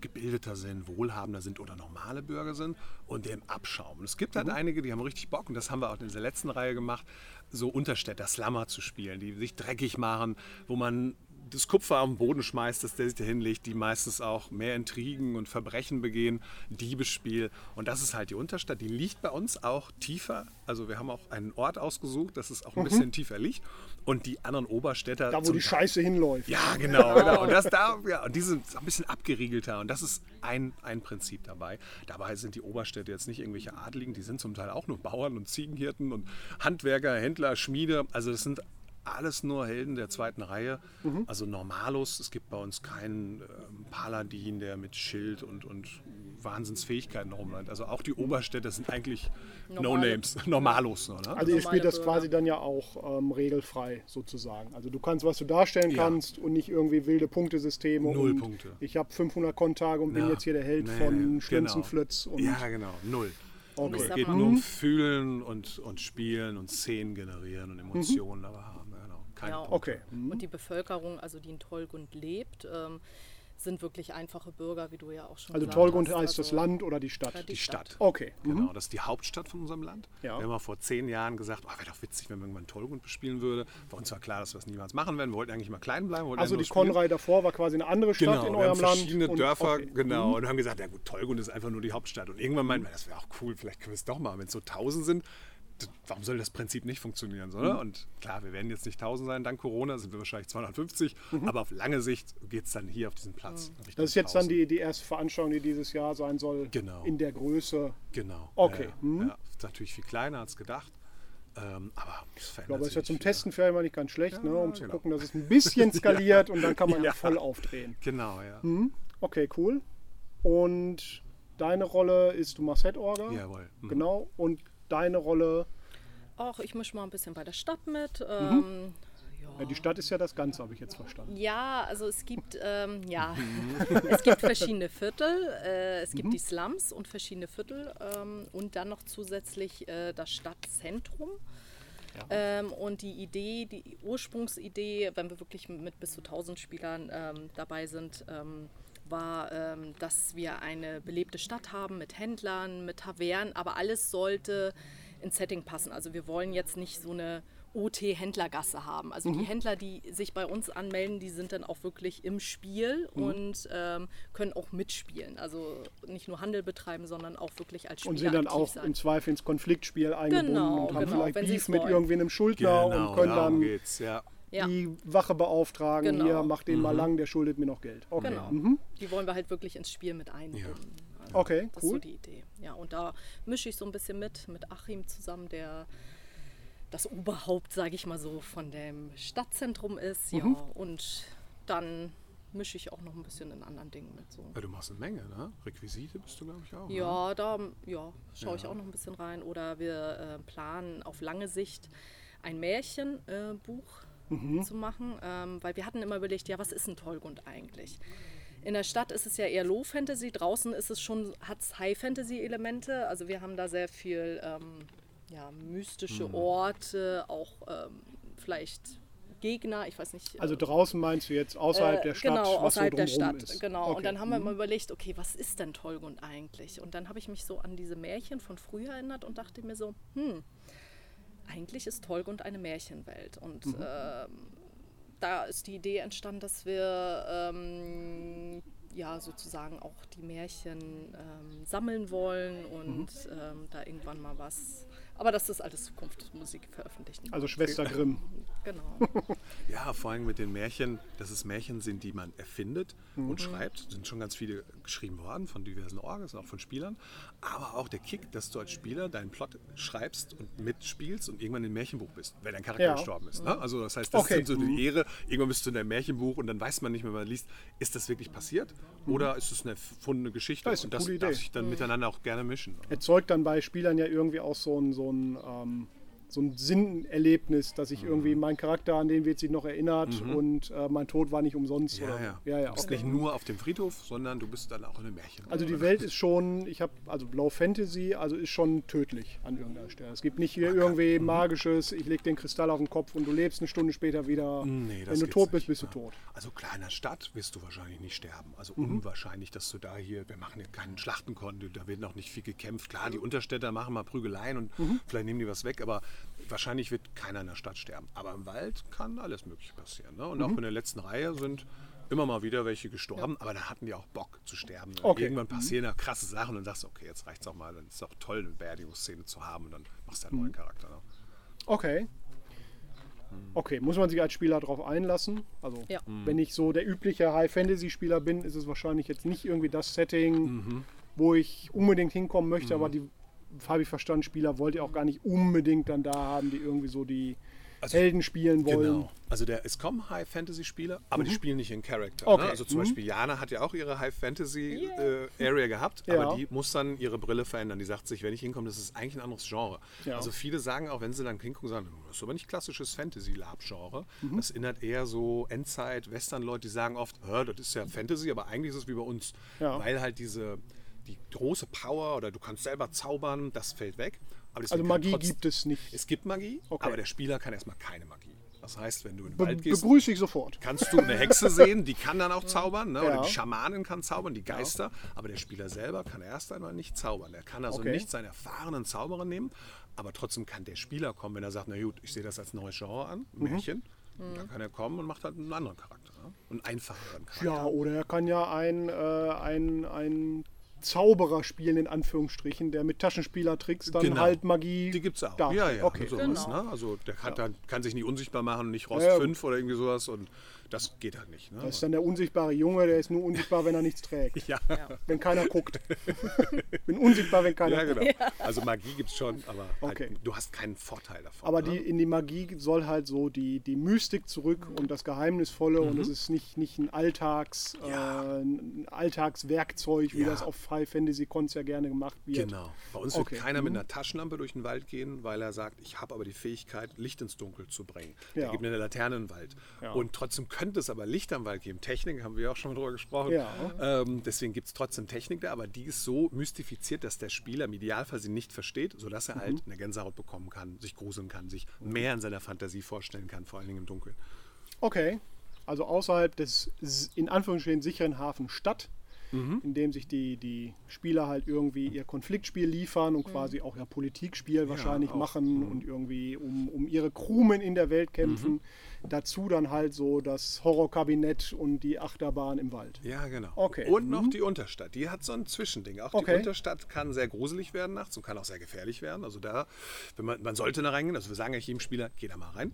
gebildeter sind, wohlhabender sind oder normale Bürger sind und dem Abschaum. Und es gibt halt einige, die haben richtig Bock, und das haben wir auch in dieser letzten Reihe gemacht, so Unterstädter, Slammer zu spielen, die sich dreckig machen, wo man das Kupfer den Boden schmeißt, dass der sich da hinlegt, die meistens auch mehr Intrigen und Verbrechen begehen, Diebesspiel. Und das ist halt die Unterstadt. Die liegt bei uns auch tiefer. Also wir haben auch einen Ort ausgesucht, dass es auch ein bisschen tiefer liegt. Und die anderen Oberstädter. Da, wo die Scheiße hinläuft. ja, genau, genau. <laughs> Und das da, ja, und die sind ein bisschen abgeriegelter. Und das ist ein, ein Prinzip dabei. Dabei sind die Oberstädte jetzt nicht irgendwelche Adligen, die sind zum Teil auch nur Bauern und Ziegenhirten und Handwerker, Händler, Schmiede. Also das sind alles nur Helden der zweiten Reihe. Also Normalos. Es gibt bei uns keinen ähm, Paladin, der mit Schild und, und Wahnsinnsfähigkeiten rumrennt. Also auch die Oberstädte sind eigentlich Normale. No-Names, Normalos. Nur, ne? Also ihr spielt das Bürger. quasi dann ja auch ähm, regelfrei sozusagen. Also du kannst, was du darstellen Ja. kannst und nicht irgendwie wilde Punktesysteme. Null und Punkte. Ich habe 500 Kontage und bin Ja. jetzt hier der Held Nee, von genau. Schlünzenflötz. Und Ja, genau. Null. Okay. Es geht nur um Mhm. Fühlen und, und Spielen und Szenen generieren und Emotionen dabei haben. Ja, Genau. Keine Ja. Punkte. Okay. Und die Bevölkerung, also die in Tollgund lebt, ähm, sind wirklich einfache Bürger, wie du ja auch schon Also gesagt Tollgrund hast. heißt das Also, Land oder die Stadt? Ja, Die Stadt. Okay. Genau, das ist die Hauptstadt von unserem Land. Ja. Wir haben mal vor zehn Jahren gesagt, oh, wäre doch witzig, wenn man irgendwann Tollgrund bespielen würde. Für uns war klar, dass wir es niemals machen werden. Wir wollten eigentlich mal klein bleiben. wir Also die. Konrei davor war quasi eine andere Stadt Genau, in wir eurem haben Land. verschiedene und- Dörfer, okay. Mhm. genau, und haben gesagt, ja gut, Tollgrund ist einfach nur die Hauptstadt. Und irgendwann meinten wir, das wäre auch cool, vielleicht können wir es doch mal. Wenn es so 1000 sind, warum soll das Prinzip nicht funktionieren? So, ne? Mhm. Und klar, wir werden jetzt nicht 1000 sein, dank Corona sind wir wahrscheinlich 250, aber auf lange Sicht geht es dann hier auf diesen Platz. Richtung Mhm. Das ist jetzt dann 1000. die, die erste Veranstaltung, die dieses Jahr sein soll. Genau. In der Größe. Genau. Okay, Ja, ja. mhm. ja, natürlich viel kleiner als gedacht. Ähm, aber es Ich glaube, das ist ja zum Testen vielleicht mal nicht ganz schlecht, ne, um zu genau. gucken, dass es ein bisschen <laughs> skaliert und dann kann man ja, Ja. voll aufdrehen. Genau, ja. Okay, cool. Und deine Rolle ist, du machst Head-Orga. Jawohl. Mhm. Genau. Und deine Rolle, Auch ich mische mal ein bisschen bei der Stadt mit. Mhm. Ähm, ja, die Stadt ist ja das Ganze, habe ich jetzt verstanden. Ja, also es gibt, ähm, ja, <laughs> es gibt verschiedene Viertel. Äh, es gibt die Slums und verschiedene Viertel ähm, und dann noch zusätzlich äh, das Stadtzentrum. Ähm, und die Idee, die Ursprungsidee, wenn wir wirklich mit bis zu 1000 Spielern ähm, dabei sind, ähm, war, ähm, dass wir eine belebte Stadt haben mit Händlern, mit Tavernen, aber alles sollte ins Setting passen. Also wir wollen jetzt nicht so eine OT-Händlergasse haben. Also die Händler, die sich bei uns anmelden, die sind dann auch wirklich im Spiel und ähm, können auch mitspielen. Also nicht nur Handel betreiben, sondern auch wirklich als Spieler Und sind dann aktiv auch sein. im Zweifel ins Konfliktspiel eingebunden Genau, und haben genau, vielleicht wenn Beef mit wollen. irgendwie einem Schuldner Genau, und können dann geht's, ja. Ja. die Wache beauftragen, Genau. hier, macht den mal lang, der schuldet mir noch Geld. Okay, Genau. mhm. Die wollen wir halt wirklich ins Spiel mit einbinden. Also okay Das ist so cool. die Idee. Ja, und da mische ich so ein bisschen mit, mit Achim zusammen, der das Oberhaupt, sage ich mal so, von dem Stadtzentrum ist. Ja, und dann mische ich auch noch ein bisschen in anderen Dingen mit. So. Ja, du machst eine Menge, ne? Requisite bist du, glaube ich, auch. Ne? Ja, da ja, schaue ich Ja. auch noch ein bisschen rein. Oder wir äh, planen auf lange Sicht ein Märchenbuch äh, Buch zu machen, ähm, weil wir hatten immer überlegt, ja, was ist ein Tollgrund eigentlich? In der Stadt ist es ja eher Low Fantasy, draußen ist es schon, hat es High Fantasy Elemente. Also wir haben da sehr viel ähm, ja, mystische Orte, auch ähm, vielleicht Gegner, ich weiß nicht. Also draußen meinst du jetzt außerhalb äh, der Stadt, Genau, was außerhalb so der Stadt. ist. Genau. Okay. Und dann haben wir mhm. mal überlegt, okay, was ist denn Tollgrund eigentlich? Und dann habe ich mich so an diese Märchen von früher erinnert und dachte mir so, hm, eigentlich ist Tollgrund eine Märchenwelt. Und Mhm. ähm, da ist die Idee entstanden, dass wir ähm, ja sozusagen auch die Märchen ähm, sammeln wollen und Mhm. ähm, da irgendwann mal was. Aber das ist alles Zukunftsmusik veröffentlichen. Also Schwester Grimm. <laughs> genau. <laughs> Ja, vor allem mit den Märchen, dass es Märchen sind, die man erfindet Mhm. und schreibt. sind schon ganz viele geschrieben worden von diversen Orgas, auch von Spielern. Aber auch der Kick, dass du als Spieler deinen Plot schreibst und mitspielst und irgendwann im Märchenbuch bist, wenn dein Charakter Ja. gestorben ist. Ne? Also das heißt, das Okay. ist so die Ehre. Irgendwann bist du in deinem Märchenbuch und dann weiß man nicht mehr, wenn man liest, ist das wirklich passiert oder ist es eine erfundene Geschichte? Mhm. Das ist eine und das coole darf Idee. sich dann miteinander auch gerne mischen. Erzeugt dann bei Spielern ja irgendwie auch so ein, so ein ähm, so ein Sinnerlebnis, dass ich irgendwie Mhm. mein Charakter, an den wird sich noch erinnert und äh, mein Tod war nicht umsonst. Ja, oder, ja. ja, ja Du bist okay. nicht nur auf dem Friedhof, sondern du bist dann auch in einem Märchen. Also die Welt ist schon, ich habe, also Low Fantasy, also ist schon tödlich an irgendeiner Stelle. Es gibt nicht hier irgendwie magisches, ich leg den Kristall auf den Kopf und du lebst eine Stunde später wieder. Nee, Wenn du tot bist, nicht, bist du tot. Also klar, in der Stadt wirst du wahrscheinlich nicht sterben. Also Mhm. unwahrscheinlich, dass du da hier, wir machen hier keinen Schlachtenkonto, da wird noch nicht viel gekämpft. Klar, die Unterstädter machen mal Prügeleien und Mhm. vielleicht nehmen die was weg, aber wahrscheinlich wird keiner in der Stadt sterben. Aber im Wald kann alles Mögliche passieren. Ne? Und auch Mhm. in der letzten Reihe sind immer mal wieder welche gestorben, aber da hatten die auch Bock zu sterben. Okay. Irgendwann passieren da krasse Sachen und sagst, okay, jetzt reicht's auch mal, dann ist es auch toll, eine Beerdigungsszene zu haben und dann machst du einen Mhm. neuen Charakter. Ne? Okay. Okay, muss man sich als Spieler darauf einlassen? Also, Ja. wenn ich so der übliche High-Fantasy-Spieler bin, ist es wahrscheinlich jetzt nicht irgendwie das Setting, Mhm. wo ich unbedingt hinkommen möchte, aber die, habe ich verstanden, Spieler wollt ihr auch gar nicht unbedingt dann da haben, die irgendwie so die Helden spielen wollen. Genau. Also der, es kommen High-Fantasy-Spieler, aber die spielen nicht in Charakter. Mhm. Okay. Ne? Also zum Mhm. Beispiel Jana hat ja auch ihre High-Fantasy-Area gehabt, Ja. aber die muss dann ihre Brille verändern. Die sagt sich, wenn ich hinkomme, das ist eigentlich ein anderes Genre. Ja. Also viele sagen auch, wenn sie dann hingucken, sagen, das ist aber nicht klassisches Fantasy-Lab-Genre. Mhm. Das erinnert eher so Endzeit-Western-Leute, die sagen oft, "Hä, das ist ja Fantasy, aber eigentlich ist es wie bei uns. Ja. Weil halt diese die große Power oder du kannst selber zaubern, das fällt weg. Aber Also Magie trotz- gibt es nicht. es gibt Magie, Okay. aber der Spieler kann erstmal keine Magie. Das heißt, wenn du in den Be Wald gehst, begrüße ich sofort. kannst du eine Hexe <laughs> sehen, die kann dann auch zaubern, ne? oder Ja. die Schamanin kann zaubern, die Geister, aber der Spieler selber kann erst einmal nicht zaubern. Er kann also Okay. nicht seinen erfahrenen Zauberer nehmen, aber trotzdem kann der Spieler kommen, wenn er sagt, na gut, ich sehe das als neues Genre an, ein Mhm. Märchen, dann kann er kommen und macht halt einen anderen Charakter, ne? einen einfacheren Charakter. Ja, oder er kann ja ein, äh, ein, ein Zauberer spielen, in Anführungsstrichen, der mit Taschenspielertricks dann Genau. halt Magie. Die gibt es auch. darstellt. Ja, ja. Okay. Sowas, Genau. ne? Also der hat dann, kann sich nicht unsichtbar machen und nicht Rost Ja, ja. 5 oder irgendwie sowas und das geht halt nicht. Ne? Das ist dann der unsichtbare Junge, der ist nur unsichtbar, wenn er nichts trägt. <laughs> ja. Wenn keiner guckt. Bin unsichtbar, wenn keiner Ja, guckt. genau. Also Magie gibt es schon, aber Okay. halt, du hast keinen Vorteil davon. Aber ne? die, in die Magie soll halt so die, die Mystik zurück und das Geheimnisvolle und es ist nicht, nicht ein, Alltags, Mhm. Ja. äh, ein Alltagswerkzeug, wie Ja. das auf High Fantasy Cons ja gerne gemacht wird. Genau. Bei uns Okay. wird keiner mit Mhm. einer Taschenlampe durch den Wald gehen, weil er sagt, ich habe aber die Fähigkeit, Licht ins Dunkel zu bringen. Ja. Der gibt mir eine Laterne in den Wald. Ja. Und trotzdem könnte es aber Licht am Wald geben. Technik, haben wir auch schon mal drüber gesprochen. Ja. Ähm, deswegen gibt es trotzdem Technik da, aber die ist so mystifiziert, dass der Spieler im Idealfall sie nicht versteht, sodass er Mhm. halt eine Gänsehaut bekommen kann, sich gruseln kann, sich mehr in seiner Fantasie vorstellen kann, vor allen Dingen im Dunkeln. Okay. Also außerhalb des in Anführungsstrichen sicheren Hafen Stadt, Mhm. in dem sich die, die Spieler halt irgendwie ihr Konfliktspiel liefern und quasi auch ihr Politikspiel wahrscheinlich auch. Mhm. machen und irgendwie um, um ihre Krumen in der Welt kämpfen. Dazu dann halt so das Horrorkabinett und die Achterbahn im Wald. Ja, genau. Okay. Und noch die Unterstadt. Die hat so ein Zwischending. Auch die Okay. Unterstadt kann sehr gruselig werden nachts und kann auch sehr gefährlich werden. Also da, wenn man, man sollte da reingehen. Also wir sagen eigentlich jedem Spieler, geh da mal rein.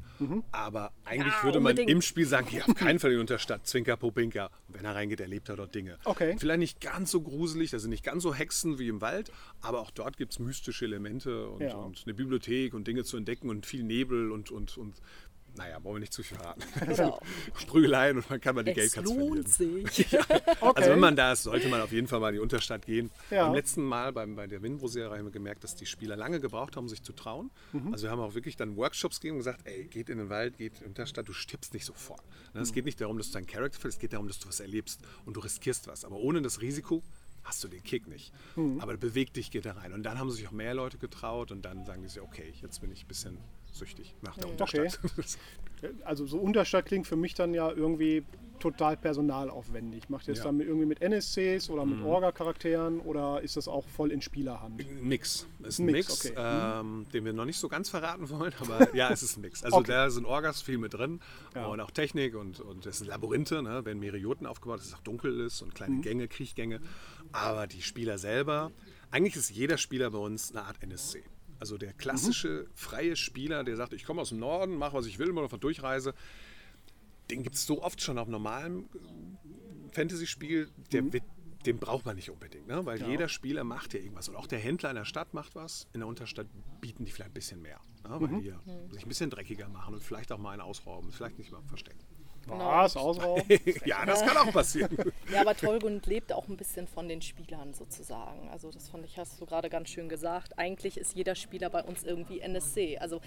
Aber eigentlich Ja, würde man unbedingt. im Spiel sagen, geh auf keinen Fall in die Unterstadt. Zwinker, Popinka. Und wenn er reingeht, erlebt er dort Dinge. Okay. Vielleicht nicht ganz so gruselig, da sind nicht ganz so Hexen wie im Wald, aber auch dort gibt es mystische Elemente und, Ja. und eine Bibliothek und Dinge zu entdecken und viel Nebel und, und, und naja, wollen wir nicht zu viel verraten. <laughs> Genau. Prügeleien und man kann mal die Es Geldkatz verlieren. lohnt <laughs> sich. Also wenn man da ist, sollte man auf jeden Fall mal in die Unterstadt gehen. Ja. Beim letzten Mal beim, bei der Winbro-Serie haben wir gemerkt, dass die Spieler lange gebraucht haben, sich zu trauen. Mhm. Also wir haben auch wirklich dann Workshops gegeben und gesagt, ey, geht in den Wald, geht in die Unterstadt, du stirbst nicht sofort. Ne, Mhm. Es geht nicht darum, dass du deinen Charakter findest, es geht darum, dass du was erlebst und du riskierst was. Aber ohne das Risiko hast du den Kick nicht. Mhm. Aber beweg dich, geh da rein. Und dann haben sich auch mehr Leute getraut und dann sagen die sich, okay, jetzt bin ich ein bisschen süchtig nach der Unterstadt. <laughs> Also so Unterstadt klingt für mich dann ja irgendwie total personalaufwendig. Macht ihr das Ja. dann mit, irgendwie mit NSCs oder Mhm. mit Orga-Charakteren oder ist das auch voll in Spielerhand? Ein Mix. Es ist Ein Mix, Mix, okay. ähm, den wir noch nicht so ganz verraten wollen, aber <laughs> ja, es ist ein Mix. Also Okay. da sind Orgas viel mit drin Ja. und auch Technik und, und es sind Labyrinthe, ne? werden Merioten aufgebaut, dass es auch dunkel ist und Mhm. kleine Gänge, Kriechgänge. Aber die Spieler selber, eigentlich ist jeder Spieler bei uns eine Art NSC. Also der klassische freie Spieler, der sagt, ich komme aus dem Norden, mache was ich will, mal auf eine Durchreise, den gibt es so oft schon auf normalem Fantasy-Spiel, wird, den braucht man nicht unbedingt, ne? weil jeder Spieler macht ja irgendwas. Und auch der Händler in der Stadt macht was. In der Unterstadt bieten die vielleicht ein bisschen mehr, ne? weil die ja sich ein bisschen dreckiger machen und vielleicht auch mal einen ausrauben, vielleicht nicht mal verstecken. Was? Ausrauben? <laughs> ja, das kann auch passieren. <laughs> Ja, aber Tollgund lebt auch ein bisschen von den Spielern sozusagen. Also das fand ich, hast du gerade ganz schön gesagt. Eigentlich ist jeder Spieler bei uns irgendwie NSC. Also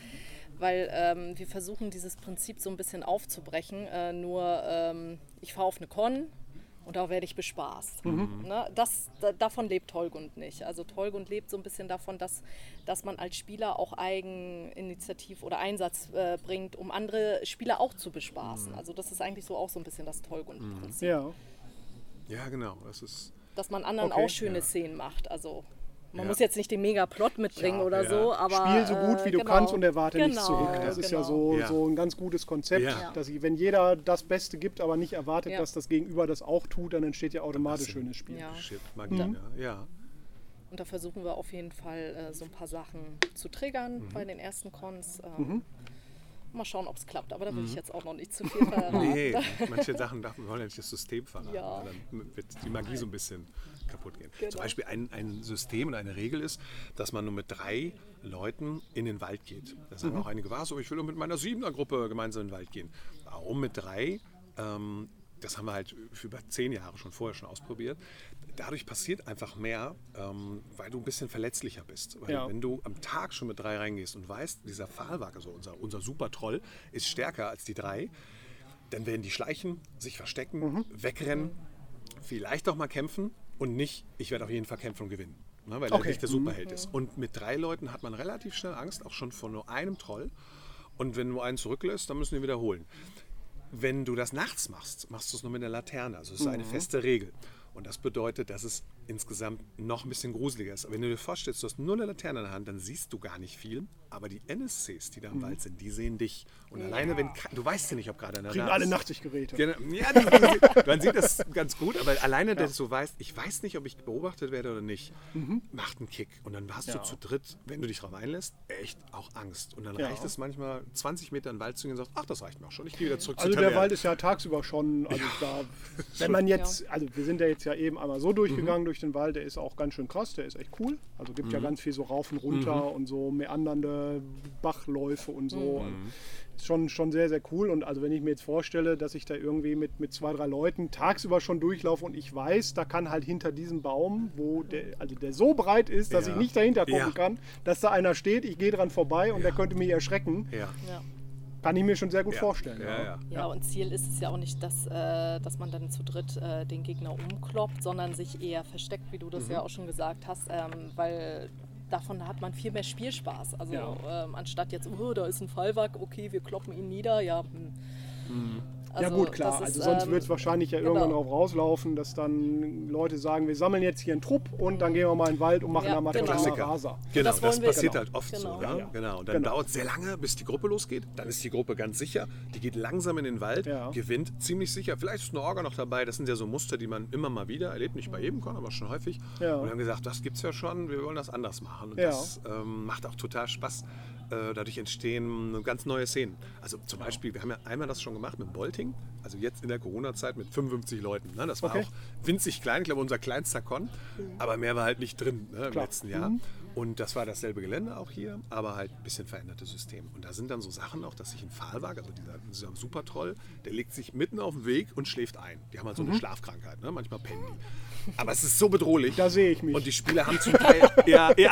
weil ähm, wir versuchen dieses Prinzip so ein bisschen aufzubrechen. Äh, nur ähm, ich fahre auf eine Con und da werde ich bespaßt. Ne? Das, da, davon lebt Tollgund nicht. Also Tollgund lebt so ein bisschen davon, dass, dass man als Spieler auch Eigeninitiativ oder Einsatz äh, bringt, um andere Spieler auch zu bespaßen. Also das ist eigentlich so auch so ein bisschen das Tollgund-Prinzip. Ja. Ja, genau. Das ist. Dass man anderen Okay. auch schöne Szenen macht. Also man Ja. muss jetzt nicht den Mega-Plot mitbringen Ja, oder ja. so, aber Spiel so gut wie du äh, genau. kannst und erwarte nichts Genau, zurück. Das ist ja genau. so, Ja. so ein ganz gutes Konzept, Ja. dass ich, wenn jeder das Beste gibt, aber nicht erwartet, Ja. dass das Gegenüber das auch tut, dann entsteht ja automatisch schönes Spiel. Ja. Shit, Magie, ja. ja. Und da versuchen wir auf jeden Fall äh, so ein paar Sachen zu triggern Mhm. bei den ersten Cons. Ähm, Mal schauen, ob es klappt, aber da will ich jetzt auch noch nicht zu viel <laughs> verraten. Mhm. Nee, manche Sachen darf, ja nicht das System verraten. Ja. Dann wird die Magie so ein bisschen kaputt gehen. Genau. Zum Beispiel ein, ein System und eine Regel ist, dass man nur mit drei Leuten in den Wald geht. Da sagen auch einige, was, so, ich will nur mit meiner Siebener-Gruppe gemeinsam in den Wald gehen. Warum mit drei? Ähm, das haben wir halt für über zehn Jahre schon vorher schon ausprobiert. Dadurch passiert einfach mehr, ähm, weil du ein bisschen verletzlicher bist. Weil Ja. wenn du am Tag schon mit drei reingehst und weißt, dieser Pfahlwag, also unser, unser Super-Troll, ist stärker als die drei, dann werden die schleichen, sich verstecken, wegrennen, vielleicht auch mal kämpfen und nicht, ich werde auf jeden Fall kämpfen und gewinnen. Ne, weil er Okay. nicht der Superheld ist. Und mit drei Leuten hat man relativ schnell Angst, auch schon vor nur einem Troll. Und wenn du einen zurücklässt, dann müssen wir wiederholen. Wenn du das nachts machst, machst du es nur mit einer Laterne. Also es ist eine feste Regel. Und das bedeutet, dass es insgesamt noch ein bisschen gruseliger ist. Aber wenn du dir vorstellst, du hast nur eine Laterne in der Hand, dann siehst du gar nicht viel. Aber die NSCs, die da im Wald sind, die sehen dich. Und alleine, wenn du weißt ja nicht, ob gerade einer Kriegen da alle. Nachtsichtgeräte. Genau. Ja, man sieht das ganz gut, aber alleine, dass du weißt, ich weiß nicht, ob ich beobachtet werde oder nicht, Mhm. macht einen Kick. Und dann hast du zu dritt, wenn du dich darauf einlässt, echt auch Angst. Und dann Ja. reicht es manchmal, 20 Meter in den Wald zu gehen und sagst, ach, das reicht mir auch schon, ich gehe wieder zurück Also zur der Taverne. Wald ist ja tagsüber schon, also da, <laughs> wenn man jetzt, also wir sind ja jetzt ja eben einmal so durchgegangen durch den Wald, der ist auch ganz schön krass, der ist echt cool. Also gibt ja ganz viel so rauf und runter und so meandernde Bachläufe und so. Also ist schon, schon sehr, sehr cool. Und also wenn ich mir jetzt vorstelle, dass ich da irgendwie mit, mit zwei, drei Leuten tagsüber schon durchlaufe und ich weiß, da kann halt hinter diesem Baum, wo der, also der so breit ist, dass Ja. ich nicht dahinter gucken Ja. kann, dass da einer steht, ich gehe dran vorbei und der könnte mich erschrecken, ja. Kann ich mir schon sehr gut Ja. vorstellen. Ja, ja. Ja, und Ziel ist es ja auch nicht, dass, äh, dass man dann zu dritt äh, den Gegner umkloppt, sondern sich eher versteckt, wie du das ja auch schon gesagt hast, ähm, weil davon hat man viel mehr Spielspaß. Also Ja. ähm, anstatt jetzt, oh, da ist ein Fallwack, okay, wir kloppen ihn nieder, ja. Hm. ja Also, gut, klar. ist, also sonst ähm, wird es wahrscheinlich ja genau. irgendwann darauf rauslaufen, dass dann Leute sagen, wir sammeln jetzt hier einen Trupp und dann gehen wir mal in den Wald und machen Ja, da mal genau. Raser. Genau, Das das, passiert genau. halt oft Genau. so. Ne? Ja, ja. Genau. Und dann Genau. dauert es sehr lange, bis die Gruppe losgeht. Dann ist die Gruppe ganz sicher. Die geht langsam in den Wald, Ja. gewinnt ziemlich sicher. Vielleicht ist eine Orga noch dabei. Das sind ja so Muster, die man immer mal wieder erlebt. Nicht bei jedem Con, aber schon häufig. Ja. Und haben gesagt, das gibt's ja schon. Wir wollen das anders machen. Und Ja. das ähm, macht auch total Spaß. Äh, dadurch entstehen ganz neue Szenen. Also zum Beispiel, wir haben ja einmal das schon gemacht mit Bolting. Also jetzt in der Corona-Zeit mit 55 Leuten. Ne? Das war Okay. auch winzig klein. Ich glaube, unser kleinster Con. Aber mehr war halt nicht drin ne, im Klar. letzten Jahr. Und das war dasselbe Gelände auch hier, aber halt ein bisschen verändertes System. Und da sind dann so Sachen auch, dass sich ein Pfahlwag, also dieser, dieser Supertroll, der legt sich mitten auf den Weg und schläft ein. Die haben halt so eine Schlafkrankheit, ne? manchmal pennen die. Aber es ist so bedrohlich. Da sehe ich mich. Und die Spieler haben zum Teil, <laughs> ja, ja,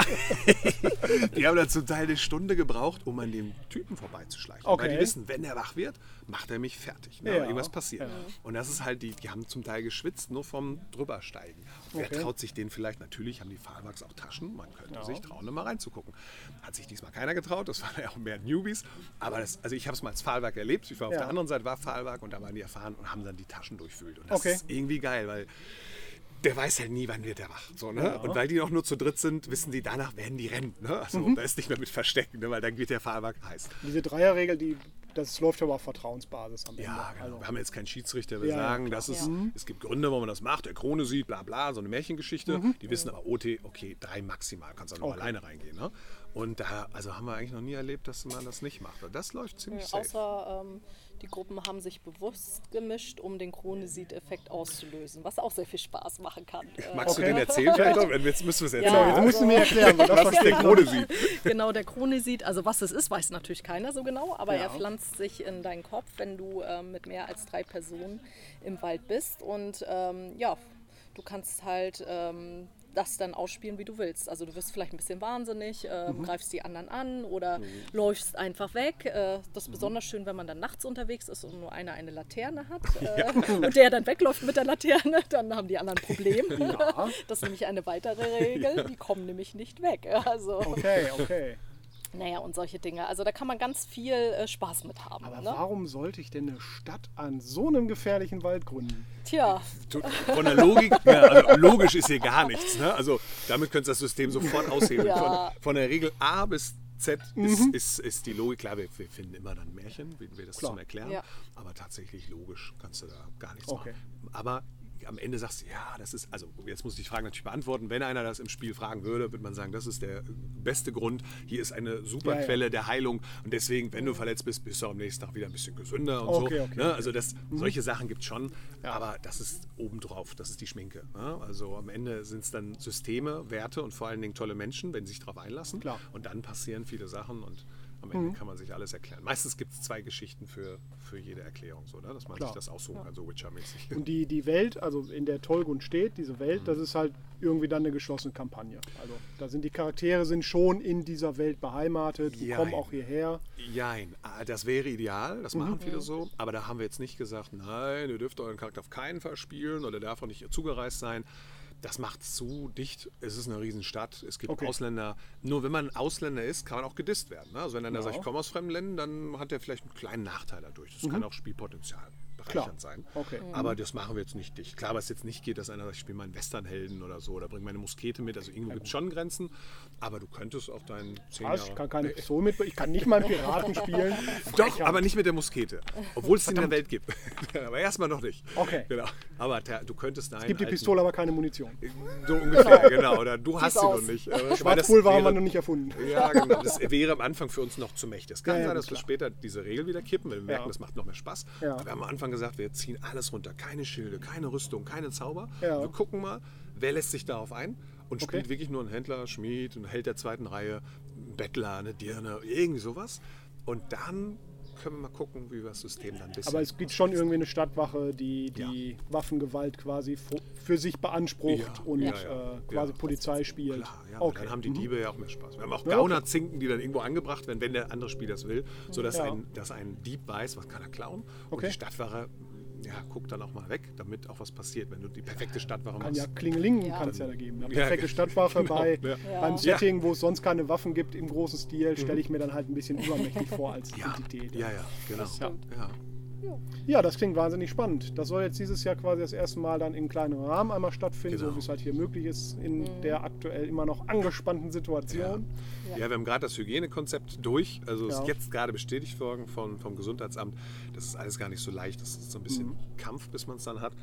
die haben dann zum Teil eine Stunde gebraucht, um an dem Typen vorbeizuschleichen. Okay. Weil die wissen, wenn er wach wird, macht er mich fertig. Ne? Ja. Irgendwas passiert. Und das ist halt, die, die haben zum Teil geschwitzt, nur vom Drübersteigen. Wer Okay. traut sich den vielleicht? Natürlich haben die Fahrwachs auch Taschen. Man könnte sich trauen, mal reinzugucken. Hat sich diesmal keiner getraut. Das waren ja auch mehr Newbies. Aber das, also ich habe es mal als Pfahlwerk erlebt. Ich war auf Ja. der anderen Seite, war Pfahlwerk und da waren die erfahren und haben dann die Taschen durchfühlt. Und das Okay. ist irgendwie geil, weil der weiß halt nie, wann wird der wach. So, ne? Und weil die auch nur zu dritt sind, wissen die, danach werden die rennen. Ne? Also Mhm. da ist nicht mehr mit Verstecken, ne? weil dann wird der Fahrwerk heiß. Diese Dreierregel, die, das läuft aber auf Vertrauensbasis am Ende. Ja, genau. Also, Wir haben jetzt keinen Schiedsrichter, wir Ja, ja, sagen, klar. das ist, Ja. es gibt Gründe, warum man das macht. Der Krone sieht, bla bla, so eine Märchengeschichte. Die wissen aber, OT, okay, drei maximal, kannst auch nur Okay. alleine reingehen. Ne? Und da, also haben wir eigentlich noch nie erlebt, dass man das nicht macht. Das läuft ziemlich safe. Außer ähm, Die Gruppen haben sich bewusst gemischt, um den Chronesid-Effekt auszulösen, was auch sehr viel Spaß machen kann. Äh, Magst Okay. du den erzählen? <laughs> vielleicht? Jetzt müssen wir es erzählen. Ja, Jetzt also- musst du mir erklären, Was ist der nicht. Chronesid? <laughs> Genau, der Chronesid, also was es ist, weiß natürlich keiner so genau, aber Ja. er pflanzt sich in deinen Kopf, wenn du ähm, mit mehr als drei Personen im Wald bist. Und ähm, ja, du kannst halt ähm, das dann ausspielen, wie du willst. Also du wirst vielleicht ein bisschen wahnsinnig, ähm, greifst die anderen an oder läufst einfach weg. Äh, das ist besonders schön, wenn man dann nachts unterwegs ist und nur einer eine Laterne hat <laughs> äh, und der dann wegläuft mit der Laterne, <laughs> dann haben die anderen ein Problem. Das ist nämlich eine weitere Regel, <laughs> die kommen nämlich nicht weg. Also Okay, okay. Naja, und solche Dinge. Also da kann man ganz viel äh, Spaß mit haben. Aber ne? warum sollte ich denn eine Stadt an so einem gefährlichen Wald gründen? Tja, Von der Logik, ja, also logisch ist hier gar nichts. Ne? Also damit könntest du das System sofort aushebeln. Ja. Von, von der Regel A bis Z ist, ist, ist die Logik, klar, wir, wir finden immer dann Märchen, wie wir das Klar. zum Erklären, Ja. aber tatsächlich logisch kannst du da gar nichts Okay. machen. Aber am Ende sagst du, ja, das ist, also jetzt muss ich die Frage natürlich beantworten. Wenn einer das im Spiel fragen würde, würde man sagen, das ist der beste Grund. Hier ist eine super Ja, ja. Quelle der Heilung und deswegen, wenn du verletzt bist, bist du am nächsten Tag wieder ein bisschen gesünder und Okay, so. okay, ne? Also das, solche Sachen gibt es schon, Ja. aber das ist obendrauf, das ist die Schminke. Ne? Also am Ende sind es dann Systeme, Werte und vor allen Dingen tolle Menschen, wenn sie sich darauf einlassen. Klar. Und dann passieren viele Sachen und am Ende kann man sich alles erklären. Meistens gibt es zwei Geschichten für, für jede Erklärung, so, ne? dass man Klar. sich das aussuchen kann, so Witcher-mäßig. Und die, die Welt, also in der Tollgrund steht, diese Welt, das ist halt irgendwie dann eine geschlossene Kampagne. Also da sind die Charaktere sind schon in dieser Welt beheimatet, Jein. kommen auch hierher. Jein, ah, das wäre ideal, das machen viele so, aber da haben wir jetzt nicht gesagt, nein, ihr dürft euren Charakter auf keinen Fall spielen oder der darf auch nicht zugereist sein. Das macht es zu dicht. Es ist eine Riesenstadt. Es gibt Okay. Ausländer. Nur wenn man Ausländer ist, kann man auch gedisst werden. Ne? Also wenn einer Ja. sagt, ich komme aus fremden Ländern, dann hat er vielleicht einen kleinen Nachteil dadurch. Das kann auch Spielpotenzial Klar. bereichernd sein. Okay. Aber das machen wir jetzt nicht dicht. Klar, was jetzt nicht geht, dass einer sagt, ich spiele meinen Westernhelden oder so oder bringe meine Muskete mit. Also irgendwo gibt es schon Grenzen. Aber du könntest auch deinen zehn Was? Ich Jahre- kann keine Pistole mit, ich kann nicht mal einen Piraten <laughs> spielen. doch, aber nicht mit der Muskete. Obwohl es die in der Welt gibt. <laughs> aber erstmal noch nicht. Okay. Genau. Aber der, du könntest da Es gibt die Pistole, aber keine Munition. So ungefähr, <laughs> genau. Oder du hast sie aus. noch nicht. Aber Schwarzpulver haben wir noch nicht erfunden. Ja, genau. Das wäre am Anfang für uns noch zu mächtig. Es kann Ja, ja, sein, dass wir klar. später diese Regel wieder kippen, wenn wir merken, Ja. das macht noch mehr Spaß. Ja. Aber wir haben am Anfang gesagt, wir ziehen alles runter. Keine Schilde, keine Rüstung, keine Zauber. Ja. Wir gucken mal, wer lässt sich darauf ein und Okay. spielt wirklich nur einen Händler, Schmied, ein Held der zweiten Reihe, ein Bettler, eine Dirne, irgendwie sowas. Und dann können wir mal gucken, wie wir das System dann bisschen. Aber es gibt schon irgendwie eine Stadtwache, die die Waffengewalt quasi für sich beansprucht Ja, und ja, Äh, ja. quasi Ja. Polizei spielt. Klar, ja, okay. dann haben die Diebe ja auch mehr Spaß. Wir haben auch Ja, Gaunerzinken, die dann irgendwo angebracht werden, wenn der andere Spieler das will, sodass Ja. ein, dass ein Dieb weiß, was kann er klauen. Und Okay. die Stadtwache ja, guckt dann auch mal weg, damit auch was passiert, wenn du die perfekte Stadtwache Kann machst. ja Klingelingen Ja. kann es ja da geben. Eine Ja, perfekte Stadtwache genau, bei, ja. beim Ja. Setting, wo es sonst keine Waffen gibt im großen Stil, stelle ich mir dann halt ein bisschen <laughs> übermächtig vor als ja, Entität. ja, ja, genau. Ja. Ja. Ja, das klingt wahnsinnig spannend. Das soll jetzt dieses Jahr quasi das erste Mal dann in kleinem Rahmen einmal stattfinden, Genau. so wie es halt hier möglich ist in der aktuell immer noch angespannten Situation. Ja. wir haben gerade das Hygienekonzept durch. Also Ja. ist jetzt gerade bestätigt worden vom, vom Gesundheitsamt. Das ist alles gar nicht so leicht. Das ist so ein bisschen Mhm. Kampf, bis man es dann hat.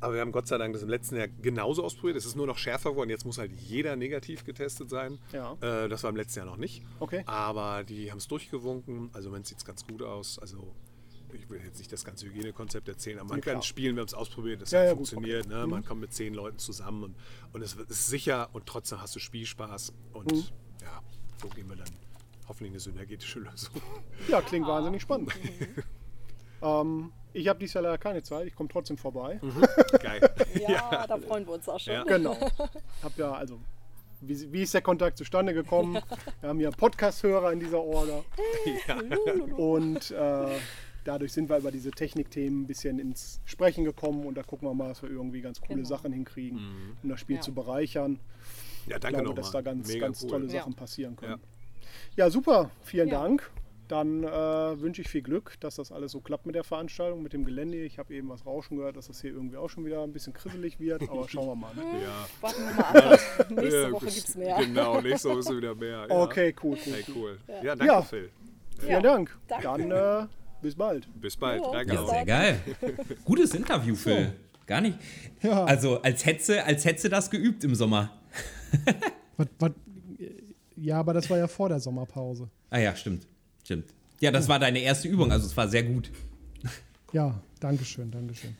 Aber wir haben Gott sei Dank das im letzten Jahr genauso ausprobiert. Es ist nur noch schärfer geworden. Jetzt muss halt jeder negativ getestet sein. Ja. Äh, das war im letzten Jahr noch nicht. Okay. Aber die haben es durchgewunken. Also man sieht es ganz gut aus. Also ich will jetzt nicht das ganze Hygienekonzept erzählen, aber man Ja, klar. kann spielen, wir haben es ausprobiert, das Ja, hat ja, gut, funktioniert. okay. Ne? Man kommt mit zehn Leuten zusammen und, und es ist sicher und trotzdem hast du Spielspaß. Und Mhm. ja, so gehen wir dann hoffentlich eine synergetische Lösung. Ja, klingt wahnsinnig spannend. <laughs> ähm, ich habe dieses Jahr leider keine Zeit, ich komme trotzdem vorbei. <laughs> Geil. <laughs> ja, da freuen wir uns auch schon. Ja. Genau. Hab ja, also, wie, wie ist der Kontakt zustande gekommen? Wir haben ja Podcast-Hörer in dieser Orga. Und äh, dadurch sind wir über diese Technikthemen ein bisschen ins Sprechen gekommen und da gucken wir mal, dass wir irgendwie ganz coole Genau. Sachen hinkriegen, um das Spiel Ja. zu bereichern. Ja, Ich danke glaube, nochmal. dass da ganz, Mega ganz cool. tolle Ja. Sachen passieren können. Ja. Ja, super. Vielen Ja. Dank. Dann äh, wünsche ich viel Glück, dass das alles so klappt mit der Veranstaltung, mit dem Gelände. Ich habe eben was Rauschen gehört, dass das hier irgendwie auch schon wieder ein bisschen krisselig wird, aber schauen wir mal. Ne? <laughs> Ja. Warten wir mal ab. <laughs> Nächste Ja, Woche gibt es mehr. Genau, nächste Woche ist wieder mehr. Ja. Okay, cool, cool. Hey, cool. cool. Ja, danke, Ja. Phil. Vielen Ja, Dank. danke. Dann äh, bis bald. Bis bald. Jo, danke Ja, auch. sehr geil. Gutes Interview, Phil. Gar nicht. Ja. Also, als hätte, als hätte sie das geübt im Sommer. <laughs> Was, was, ja, aber das war ja vor der Sommerpause. Ah ja, stimmt. Stimmt. Ja, das war deine erste Übung, also es war sehr gut. Ja, Dankeschön, Dankeschön.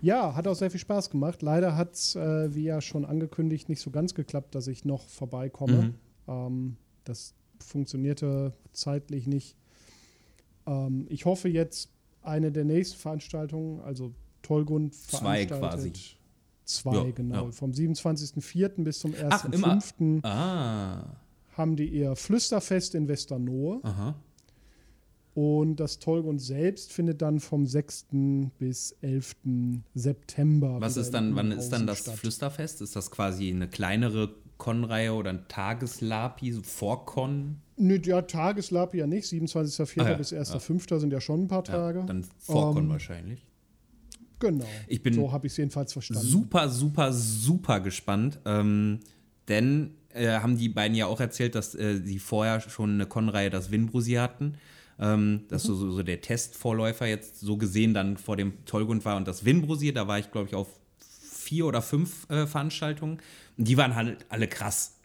Ja, hat auch sehr viel Spaß gemacht. Leider hat es, äh, wie ja schon angekündigt, nicht so ganz geklappt, dass ich noch vorbeikomme. Mhm. Ähm, das funktionierte zeitlich nicht. Ähm, ich hoffe jetzt eine der nächsten Veranstaltungen, also Tollgrund Zwei quasi. Zwei, Ja, genau. ja. Vom 27.04. bis zum Ach, immer. 1.05. Ah, haben die ihr Flüsterfest in Westernohe. aha. Und das Tollgrund selbst findet dann vom 6. bis 11. September. Was ist dann, wann ist dann das statt. Flüsterfest? Ist das quasi eine kleinere Con-Reihe oder ein Tageslapi, so Vorkon? Nö, ja, Tageslab ja nicht. 27.04. Ah ja, bis 1.05. sind ja schon ein paar Tage. Ja, dann Vorkon Ähm, wahrscheinlich. genau. Ich bin so habe ich es jedenfalls verstanden. Super, super, super gespannt. Ähm, denn äh, haben die beiden ja auch erzählt, dass äh, sie vorher schon eine Con-Reihe das Winbrusi hatten. Ähm, dass so, so, so der Testvorläufer jetzt so gesehen dann vor dem Tollgrund war und das Winbrusi, da war ich glaube ich auf vier oder fünf äh, Veranstaltungen. Und die waren halt alle krass.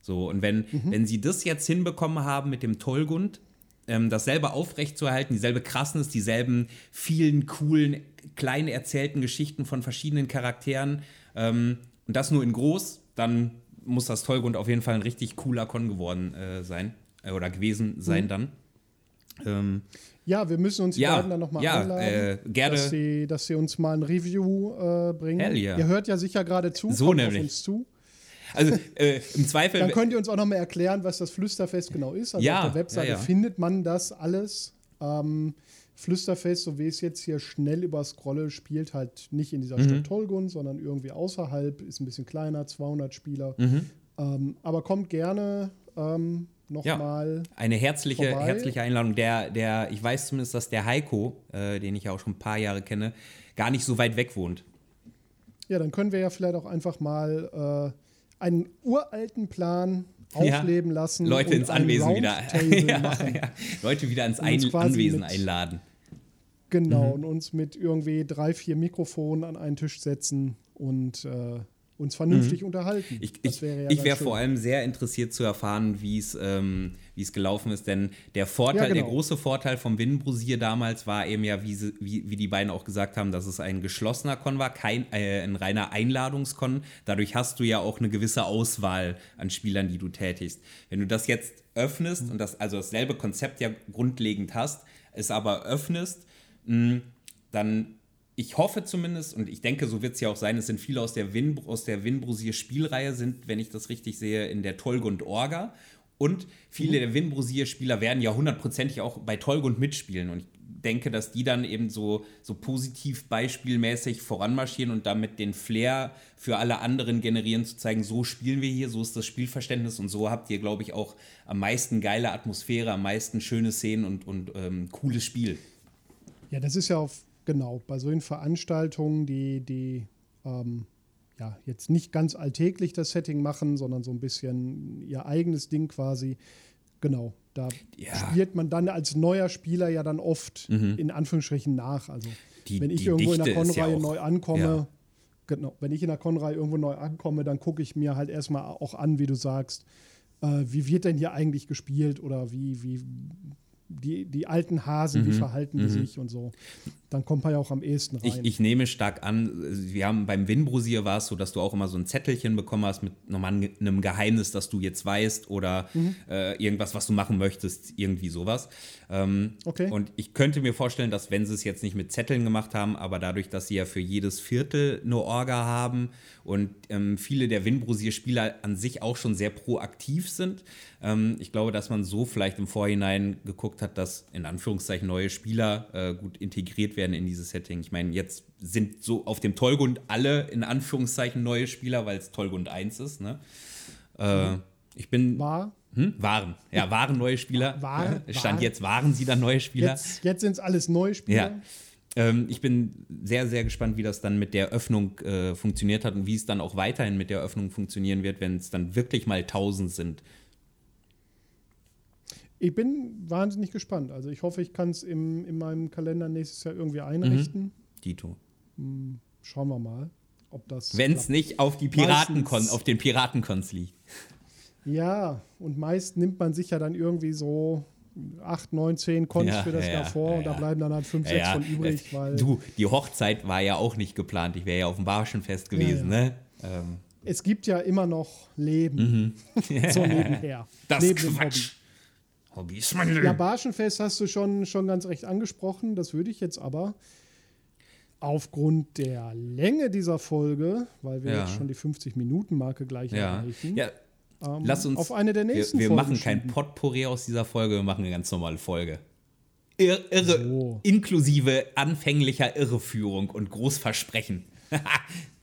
So, und wenn, wenn sie das jetzt hinbekommen haben mit dem Tollgund, ähm, dasselbe aufrechtzuerhalten, dieselbe Krassness, dieselben vielen coolen, klein erzählten Geschichten von verschiedenen Charakteren ähm, und das nur in groß, dann muss das Tollgrund auf jeden Fall ein richtig cooler Con geworden äh, sein äh, oder gewesen sein dann. Ähm, Ja, wir müssen uns die Ja, beiden dann nochmal ja, einladen, äh, gerne. Dass, sie, dass sie uns mal ein Review äh, bringen. Hell yeah. Ihr hört ja sicher gerade zu, So kommt nämlich. auf uns zu. also äh, im Zweifel. Dann könnt ihr uns auch nochmal erklären, was das Flüsterfest genau ist. Also Ja, auf der Webseite ja, findet man das alles. Ähm, Flüsterfest, so wie es jetzt hier schnell überscrolle, spielt halt nicht in Mhm. dieser Stadt Tolgun, sondern irgendwie außerhalb, ist ein bisschen kleiner, 200 Spieler. Mhm. Ähm, aber kommt gerne ähm, Ja. nochmal. Eine herzliche, vorbei. herzliche Einladung. Der, der, ich weiß zumindest, dass der Heiko, äh, den ich ja auch schon ein paar Jahre kenne, gar nicht so weit weg wohnt. Ja, dann können wir ja vielleicht auch einfach mal äh, einen uralten Plan Ja. aufleben lassen. Leute und ins Anwesen wieder. <laughs> Ja, ja. Leute wieder ins Ein Anwesen einladen. Genau, Mhm. und uns mit irgendwie drei, vier Mikrofonen an einen Tisch setzen und äh, uns vernünftig unterhalten. Mhm. Ich, Das ich, wäre ja ich wäre vor allem sehr interessiert zu erfahren, wie es ähm, es gelaufen ist, denn der Vorteil, Ja, der genau. große Vorteil vom Winbrosier damals war eben ja, wie, sie, wie, wie die beiden auch gesagt haben, dass es ein geschlossener Con war, kein, äh, ein reiner Einladungskon. Dadurch hast du ja auch eine gewisse Auswahl an Spielern, die du tätigst. Wenn du das jetzt öffnest und das also dasselbe Konzept ja grundlegend hast, es aber öffnest, mh, dann ich hoffe zumindest, und ich denke, so wird es ja auch sein, es sind viele aus der, Win, aus der Winbrosier-Spielreihe, sind, wenn ich das richtig sehe, in der Tolgund Orga. Und viele der Winbrosier-Spieler werden ja hundertprozentig auch bei Tolgund mitspielen. Und ich denke, dass die dann eben so, so positiv beispielmäßig voranmarschieren und damit den Flair für alle anderen generieren, zu zeigen, so spielen wir hier, so ist das Spielverständnis und so habt ihr, glaube ich, auch am meisten geile Atmosphäre, am meisten schöne Szenen und, und ähm, cooles Spiel. Ja, das ist ja auf, genau, bei solchen Veranstaltungen, die, die ähm, ja, jetzt nicht ganz alltäglich das Setting machen, sondern so ein bisschen ihr eigenes Ding quasi. Genau, da Ja. spielt man dann als neuer Spieler ja dann oft in Anführungsstrichen nach. Also Mhm. Die- wenn ich irgendwo in der Dichte ist ja neu ankomme, ja. genau, wenn ich in der Con-Reihe irgendwo neu ankomme, dann gucke ich mir halt erstmal auch an, wie du sagst, äh, wie wird denn hier eigentlich gespielt oder wie, wie die, die alten Hasen, Mhm. wie verhalten die sich und so. Dann kommt man ja auch am ehesten rein. Ich, ich nehme stark an, wir haben beim Winbrosier war es so, dass du auch immer so ein Zettelchen bekommen hast mit nochmal einem Geheimnis, das du jetzt weißt oder Mhm. äh, irgendwas, was du machen möchtest, irgendwie sowas. Ähm, Okay. Und ich könnte mir vorstellen, dass wenn sie es jetzt nicht mit Zetteln gemacht haben, aber dadurch, dass sie ja für jedes Viertel eine Orga haben und ähm, viele der Winbrosier-Spieler an sich auch schon sehr proaktiv sind, ähm, ich glaube, dass man so vielleicht im Vorhinein geguckt hat, dass in Anführungszeichen neue Spieler äh, gut integriert werden in dieses Setting. Ich meine, jetzt sind so auf dem Tollgrund alle in Anführungszeichen neue Spieler, weil es Tollgrund 1 ist. Ne? Äh, ich bin. War, Hm? Waren. Ja, waren neue Spieler. War- Ja, Stand war- jetzt waren sie dann neue Spieler. jetzt jetzt sind es alles neue Spieler. Ja. Ähm, ich bin sehr, sehr gespannt, wie das dann mit der Öffnung äh, funktioniert hat und wie es dann auch weiterhin mit der Öffnung funktionieren wird, wenn es dann wirklich mal 1000 sind. Ich bin wahnsinnig gespannt. Also ich hoffe, ich kann es in meinem Kalender nächstes Jahr irgendwie einrichten. Dito. Schauen wir mal, ob das. Wenn es nicht auf die Meistens- auf den Piratenkons liegt. Ja, und meist nimmt man sich ja dann irgendwie so 8, 9, 10 Cons Ja, für das ja, Jahr ja, vor ja, und da bleiben dann halt 5, 6 von übrig, das- weil du, die Hochzeit war ja auch nicht geplant. Ich wäre ja auf dem Barschenfest gewesen, ne? Ähm, es gibt ja immer noch Leben. <laughs> so <laughs> nebenher. Mhm. das Neben. Quatsch. Hobby ist mein Leben. Ja, Barschenfest hast du schon, schon ganz recht angesprochen. Das würde ich jetzt aber aufgrund der Länge dieser Folge, weil wir Ja. jetzt schon die 50-Minuten-Marke gleich ja. erreichen, ja, ähm, lass uns. auf eine der wir, nächsten wir Folgen machen kein. Potpourri aus dieser Folge, wir machen eine ganz normale Folge. Ir irre, So. inklusive anfänglicher Irreführung und Großversprechen. <laughs>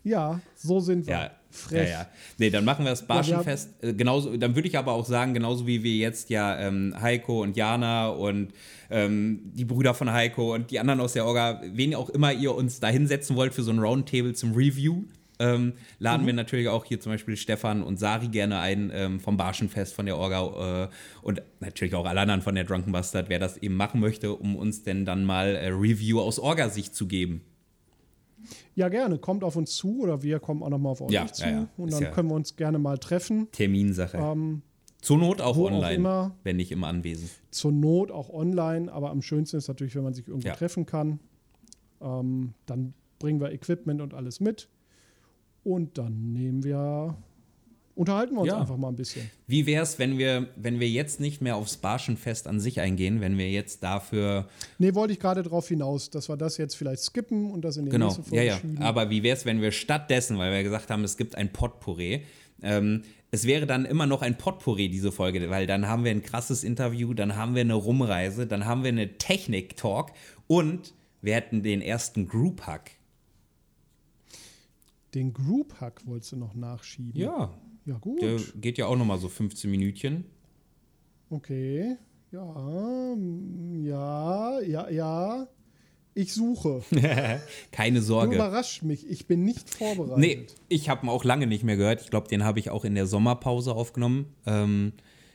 Ja, so sind wir. Ja, ja, Frech. ja. Nee, dann machen wir das Barschenfest. äh, genauso, dann würde ich aber auch sagen, genauso wie wir jetzt ja ähm, Heiko und Jana und ähm, die Brüder von Heiko und die anderen aus der Orga, wen auch immer ihr uns da hinsetzen wollt für so ein Roundtable zum Review, ähm, laden wir natürlich auch hier zum Beispiel Stefan und Sari gerne ein ähm, vom Barschenfest von der Orga äh, und natürlich auch alle anderen von der Drunken Bastard, wer das eben machen möchte, um uns denn dann mal äh, Review aus Orga-Sicht zu geben. Ja, gerne. Kommt auf uns zu oder wir kommen auch nochmal auf euch Ja, zu. ja, ja. Und dann können wir uns gerne mal treffen. Terminsache. Ähm, Zur Not auch wo auch online, immer. wenn nicht immer anwesend. zur Not auch online, aber am schönsten ist natürlich, wenn man sich irgendwo treffen kann. Ähm, dann bringen wir Equipment und alles mit. Und dann nehmen wir, unterhalten wir uns Ja. einfach mal ein bisschen. Wie wäre es, wenn wir, wenn wir jetzt nicht mehr aufs Barschenfest an sich eingehen, wenn wir jetzt dafür, Nee, wollte ich gerade darauf hinaus, dass wir das jetzt vielleicht skippen und das in die genau, nächste ja, Folge ja, schieben. aber wie wäre es, wenn wir stattdessen, weil wir gesagt haben, es gibt ein Potpourri, ähm, es wäre dann immer noch ein Potpourri, diese Folge, weil dann haben wir ein krasses Interview, dann haben wir eine Rumreise, dann haben wir eine Technik-Talk und wir hätten den ersten Group-Hack. Den Group Hack wolltest du noch nachschieben. Ja, Ja, gut. der geht ja auch nochmal so 15 Minütchen. Okay. Ja, ja, ja, ja. Ich suche. <laughs> Keine Du Sorge. überrascht mich. Ich bin nicht vorbereitet. Nee, ich habe ihn auch lange nicht mehr gehört. Ich glaube, den habe ich auch in der Sommerpause aufgenommen. Ähm,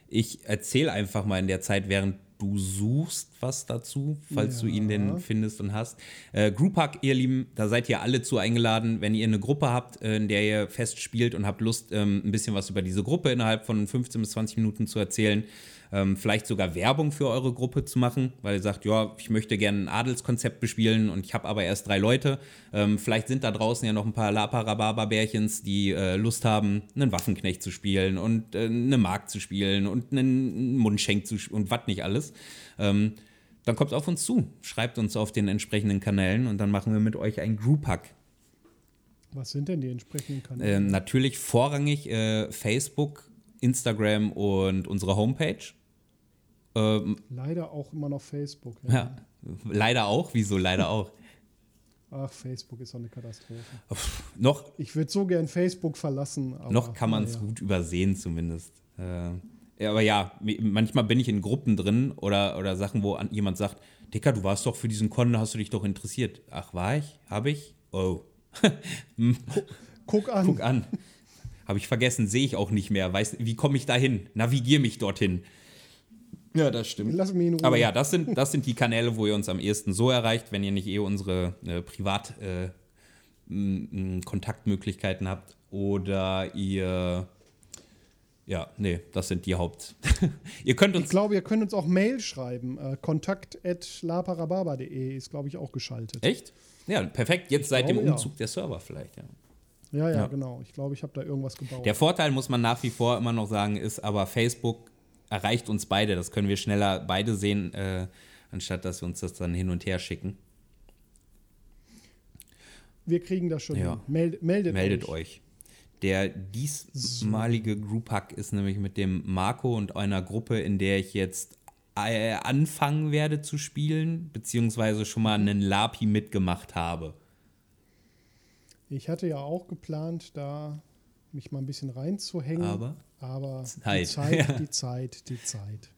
ich erzähle einfach mal in der Zeit, während du suchst, was dazu, falls du ihn denn findest und hast. Äh, Group Hack, ihr Lieben, da seid ihr alle zu eingeladen. Wenn ihr eine Gruppe habt, äh, in der ihr fest spielt und habt Lust, ähm, ein bisschen was über diese Gruppe innerhalb von 15 bis 20 Minuten zu erzählen, ähm, vielleicht sogar Werbung für eure Gruppe zu machen, weil ihr sagt, ja, ich möchte gerne ein Adelskonzept bespielen und ich habe aber erst drei Leute. Ähm, vielleicht sind da draußen ja noch ein paar Laparababa-Bärchens, die äh, Lust haben, einen Waffenknecht zu spielen und äh, eine Mark zu spielen und einen Mundschenk zu spielen und was nicht alles. Ähm, dann kommt auf uns zu, schreibt uns auf den entsprechenden Kanälen und dann machen wir mit euch einen Group-Hack. Was sind denn die entsprechenden Kanäle? Ähm, natürlich vorrangig äh, Facebook, Instagram und unsere Homepage. Ähm, Leider auch immer noch Facebook. Ja. ja, leider auch. Wieso leider auch? Ach, Facebook ist doch eine Katastrophe. noch, Ich würde so gern Facebook verlassen. Noch kann man es naja. gut übersehen zumindest. Äh, ja, aber ja, manchmal bin ich in Gruppen drin oder, oder Sachen, wo an, jemand sagt, Dicker, du warst doch für diesen Con, hast du dich doch interessiert. Ach, war ich? Habe ich? Oh. <laughs> Guck an. Guck an. Habe ich vergessen, sehe ich auch nicht mehr. Weiß, wie komme ich da hin? Navigier mich dorthin. Ja, das stimmt. Lass mich in Ruhe. Aber ja, das sind, das sind die Kanäle, wo ihr uns am ehesten so erreicht, wenn ihr nicht eh unsere äh, Privat- äh, Kontaktmöglichkeiten habt. Oder ihr. Ja, nee, das sind die Haupt. <laughs> ihr könnt Ich uns. glaube, ihr könnt uns auch Mail schreiben. Äh, kontakt.laparababa.de ist, glaube ich, auch geschaltet. Echt? Ja, perfekt. Jetzt seit dem glaube, ja. Umzug der Server vielleicht, ja. Ja, ja, Ja. genau. Ich glaube, ich habe da irgendwas gebaut. Der Vorteil, muss man nach wie vor immer noch sagen, ist aber, Facebook erreicht uns beide. Das können wir schneller beide sehen, äh, anstatt dass wir uns das dann hin und her schicken. Wir kriegen das schon Ja. Meld, meldet, Meldet euch. euch. Der diesmalige Group Hack ist nämlich mit dem Marco und einer Gruppe, in der ich jetzt äh, anfangen werde zu spielen, beziehungsweise schon mal einen Lapi mitgemacht habe. Ich hatte ja auch geplant, da mich mal ein bisschen reinzuhängen. Aber? Aber Zeit. die Zeit, <laughs> die Zeit, die Zeit.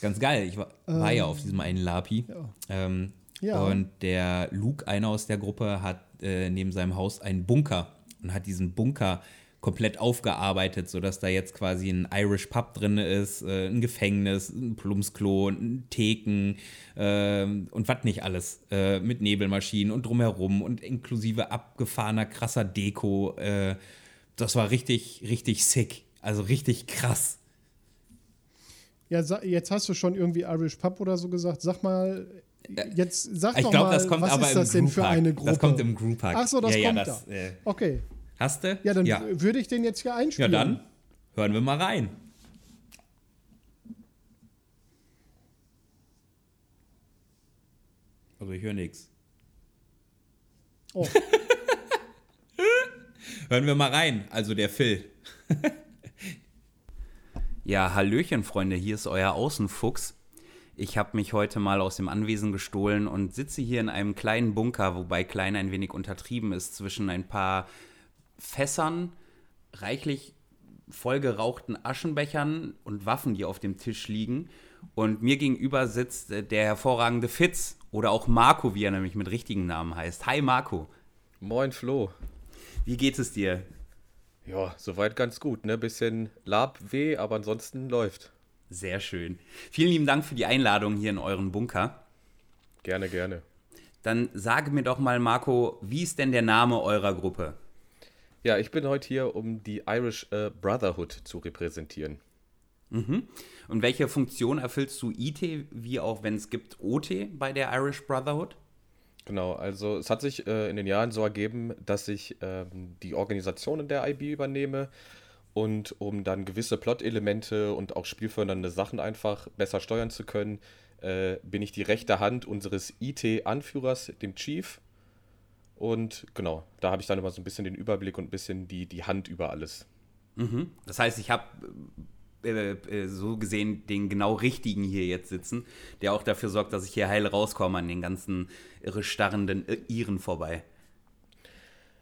Ganz geil. Ich war, war ja auf diesem einen Lapi. ja. Ähm, Ja. Und der Luke, einer aus der Gruppe, hat äh, neben seinem Haus einen Bunker und hat diesen Bunker komplett aufgearbeitet, sodass da jetzt quasi ein Irish Pub drin ist, äh, ein Gefängnis, ein Plumpsklo, ein Theken äh, und was nicht alles. Äh, mit Nebelmaschinen und drumherum und inklusive abgefahrener, krasser Deko. Äh, das war richtig, richtig sick. Also richtig krass. Ja, jetzt hast du schon irgendwie Irish Pub oder so gesagt. Sag mal, jetzt sag ich doch glaub, mal, das kommt was aber ist das denn für eine Gruppe? Das kommt im Group Hack. Ach so, das ja, kommt ja, das, da. Äh, okay. Hast du? Ja, dann würde ich den jetzt hier Ja, einspielen. dann hören wir mal rein. Also ich höre nichts. Oh. <laughs> Hören wir mal rein, also der Phil. <laughs> ja, Hallöchen, Freunde, hier ist euer Außenfuchs. Ich habe mich heute mal aus dem Anwesen gestohlen und sitze hier in einem kleinen Bunker, wobei klein ein wenig untertrieben ist, zwischen ein paar Fässern, reichlich vollgerauchten Aschenbechern und Waffen, die auf dem Tisch liegen. Und mir gegenüber sitzt äh, der hervorragende Fitz oder auch Marco, wie er nämlich mit richtigen Namen heißt. Hi Marco. Moin Flo. Wie geht es dir? Ja, soweit ganz gut, ne? Bisschen Labweh, aber ansonsten läuft. Sehr schön. Vielen lieben Dank für die Einladung hier in euren Bunker. Gerne, gerne. Dann sage mir doch mal, Marco, wie ist denn der Name eurer Gruppe? Ja, ich bin heute hier, um die Irish äh, Brotherhood zu repräsentieren. Mhm. Und welche Funktion erfüllst du IT, wie auch wenn es gibt OT bei der Irish Brotherhood? Genau, also es hat sich äh, in den Jahren so ergeben, dass ich ähm, die Organisation der IB übernehme und um dann gewisse Plot-Elemente und auch spielfördernde Sachen einfach besser steuern zu können, äh, bin ich die rechte Hand unseres IT-Anführers, dem Chief. Und genau, da habe ich dann immer so ein bisschen den Überblick und ein bisschen die, die Hand über alles. Mhm. Das heißt, ich habe äh, äh, so gesehen den genau richtigen hier jetzt sitzen, der auch dafür sorgt, dass ich hier heil rauskomme an den ganzen irre starrenden äh, Iren vorbei.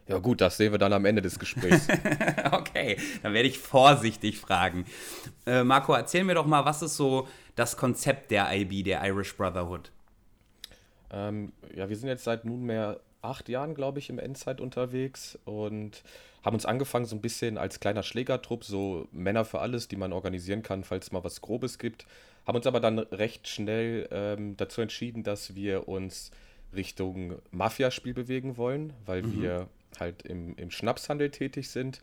Ja gut, das sehen wir dann am Ende des Gesprächs. <laughs> okay, dann werde ich vorsichtig fragen. Äh, Marco, erzähl mir doch mal, was ist so das Konzept der IB, der Irish Brotherhood? Ähm, ja, wir sind jetzt seit nunmehr acht Jahren, glaube ich, im Endzeit unterwegs und haben uns angefangen so ein bisschen als kleiner Schlägertrupp, so Männer für alles, die man organisieren kann, falls es mal was Grobes gibt. Haben uns aber dann recht schnell ähm, dazu entschieden, dass wir uns Richtung Mafiaspiel bewegen wollen, weil mhm. wir halt im, im Schnapshandel tätig sind.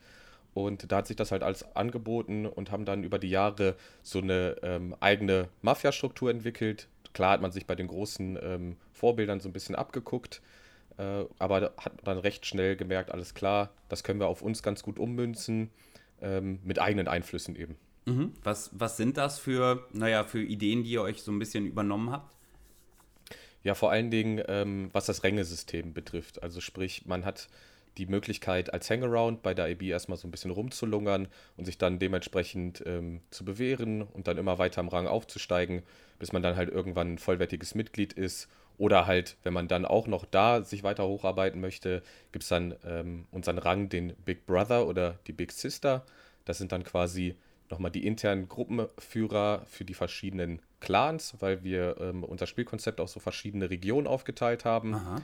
Und da hat sich das halt als angeboten und haben dann über die Jahre so eine ähm, eigene Mafia-Struktur entwickelt. Klar hat man sich bei den großen ähm, Vorbildern so ein bisschen abgeguckt, äh, aber hat dann recht schnell gemerkt, alles klar, das können wir auf uns ganz gut ummünzen, ähm, mit eigenen Einflüssen eben. Mhm. Was, was sind das für, naja, für Ideen, die ihr euch so ein bisschen übernommen habt? Ja, vor allen Dingen, ähm, was das Rängesystem betrifft. Also sprich, man hat die Möglichkeit, als Hangaround bei der IB erstmal so ein bisschen rumzulungern und sich dann dementsprechend ähm, zu bewähren und dann immer weiter im Rang aufzusteigen, bis man dann halt irgendwann ein vollwertiges Mitglied ist oder halt, wenn man dann auch noch da sich weiter hocharbeiten möchte, gibt es dann ähm, unseren Rang, den Big Brother oder die Big Sister. Das sind dann quasi nochmal die internen Gruppenführer für die verschiedenen Clans, weil wir ähm, unser Spielkonzept auf so verschiedene Regionen aufgeteilt haben. Aha.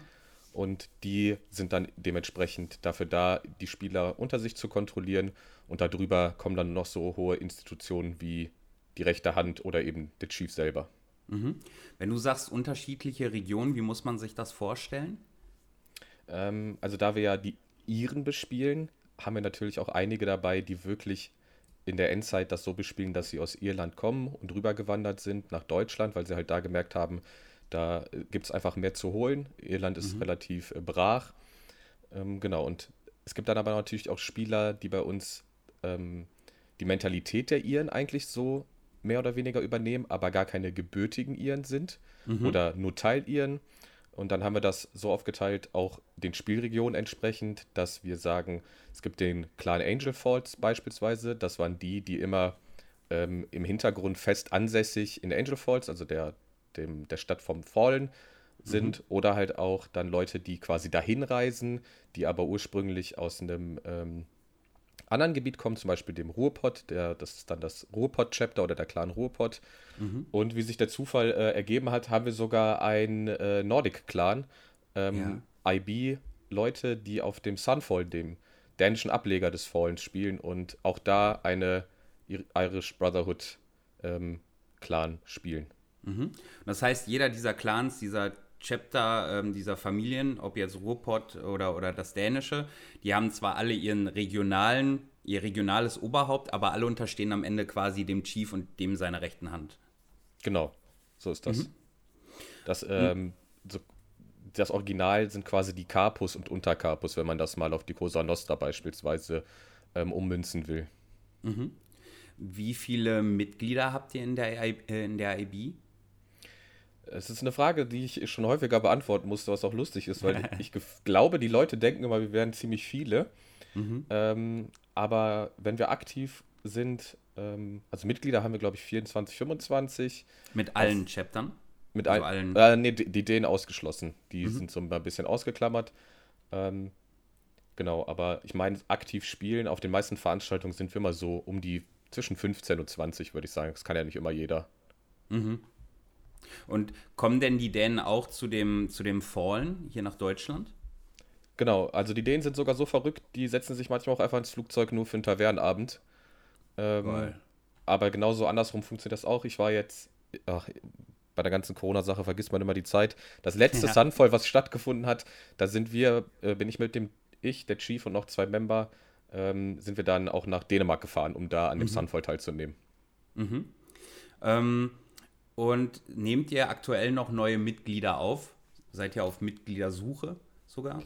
Und die sind dann dementsprechend dafür da, die Spieler unter sich zu kontrollieren. Und darüber kommen dann noch so hohe Institutionen wie die rechte Hand oder eben der Chief selber. Mhm. Wenn du sagst unterschiedliche Regionen, wie muss man sich das vorstellen? Ähm, also da wir ja die Iren bespielen, haben wir natürlich auch einige dabei, die wirklich in der Endzeit das so bespielen, dass sie aus Irland kommen und rübergewandert sind nach Deutschland, weil sie halt da gemerkt haben, da äh, gibt es einfach mehr zu holen. Irland ist mhm. relativ äh, brach. Ähm, genau, und es gibt dann aber natürlich auch Spieler, die bei uns ähm, die Mentalität der Iren eigentlich so mehr oder weniger übernehmen, aber gar keine gebürtigen Iren sind mhm. oder nur Teil-Iren. Und dann haben wir das so aufgeteilt, auch den Spielregionen entsprechend, dass wir sagen, es gibt den Clan Angel Falls beispielsweise. Das waren die, die immer ähm, im Hintergrund fest ansässig in Angel Falls, also der, dem, der Stadt vom Fallen, sind. Mhm. Oder halt auch dann Leute, die quasi dahin reisen, die aber ursprünglich aus einem ähm, anderen Gebiet kommen, zum Beispiel dem Ruhrpott, der, das ist dann das Ruhrpott-Chapter oder der Clan Ruhrpott. Mhm. Und wie sich der Zufall äh, ergeben hat, haben wir sogar einen äh, Nordic-Clan, ähm, ja. IB-Leute, die auf dem Sunfall, dem dänischen Ableger des Fallens, spielen und auch da eine Irish Brotherhood ähm, Clan spielen. Mhm. Das heißt, jeder dieser Clans, dieser Chapter ähm, dieser Familien, ob jetzt Ruhrpott oder, oder das Dänische, die haben zwar alle ihren regionalen ihr regionales Oberhaupt, aber alle unterstehen am Ende quasi dem Chief und dem seiner rechten Hand. Genau, so ist das. Mhm. Das, ähm, so, das Original sind quasi die Carpus und Untercarpus, wenn man das mal auf die Cosa Nostra beispielsweise ähm, ummünzen will. Mhm. Wie viele Mitglieder habt ihr in der, äh, in der IB? Es ist eine Frage, die ich schon häufiger beantworten musste, was auch lustig ist, weil <laughs> ich glaube, die Leute denken immer, wir wären ziemlich viele. Mhm. Ähm, aber wenn wir aktiv sind, ähm, also Mitglieder haben wir, glaube ich, 24, 25. Mit allen Auf, Chaptern? Mit also allen. Äh, nee, die, die Dänen ausgeschlossen. Die mhm. sind so ein bisschen ausgeklammert. Ähm, genau, aber ich meine, aktiv spielen, auf den meisten Veranstaltungen sind wir immer so um die zwischen 15 und 20, würde ich sagen. Das kann ja nicht immer jeder. Mhm. Und kommen denn die Dänen auch zu dem, zu dem Fallen hier nach Deutschland? Genau, also die Dänen sind sogar so verrückt, die setzen sich manchmal auch einfach ins Flugzeug nur für einen Tavernenabend. Ähm, aber genauso andersrum funktioniert das auch. Ich war jetzt, ach, bei der ganzen Corona-Sache vergisst man immer die Zeit. Das letzte <laughs> ja. Sunfall, was stattgefunden hat, da sind wir, äh, bin ich mit dem, ich, der Chief und noch zwei Member, ähm, sind wir dann auch nach Dänemark gefahren, um da an dem mhm. Sunfall teilzunehmen. Mhm. Ähm, und nehmt ihr aktuell noch neue Mitglieder auf? Seid ihr auf Mitgliedersuche sogar?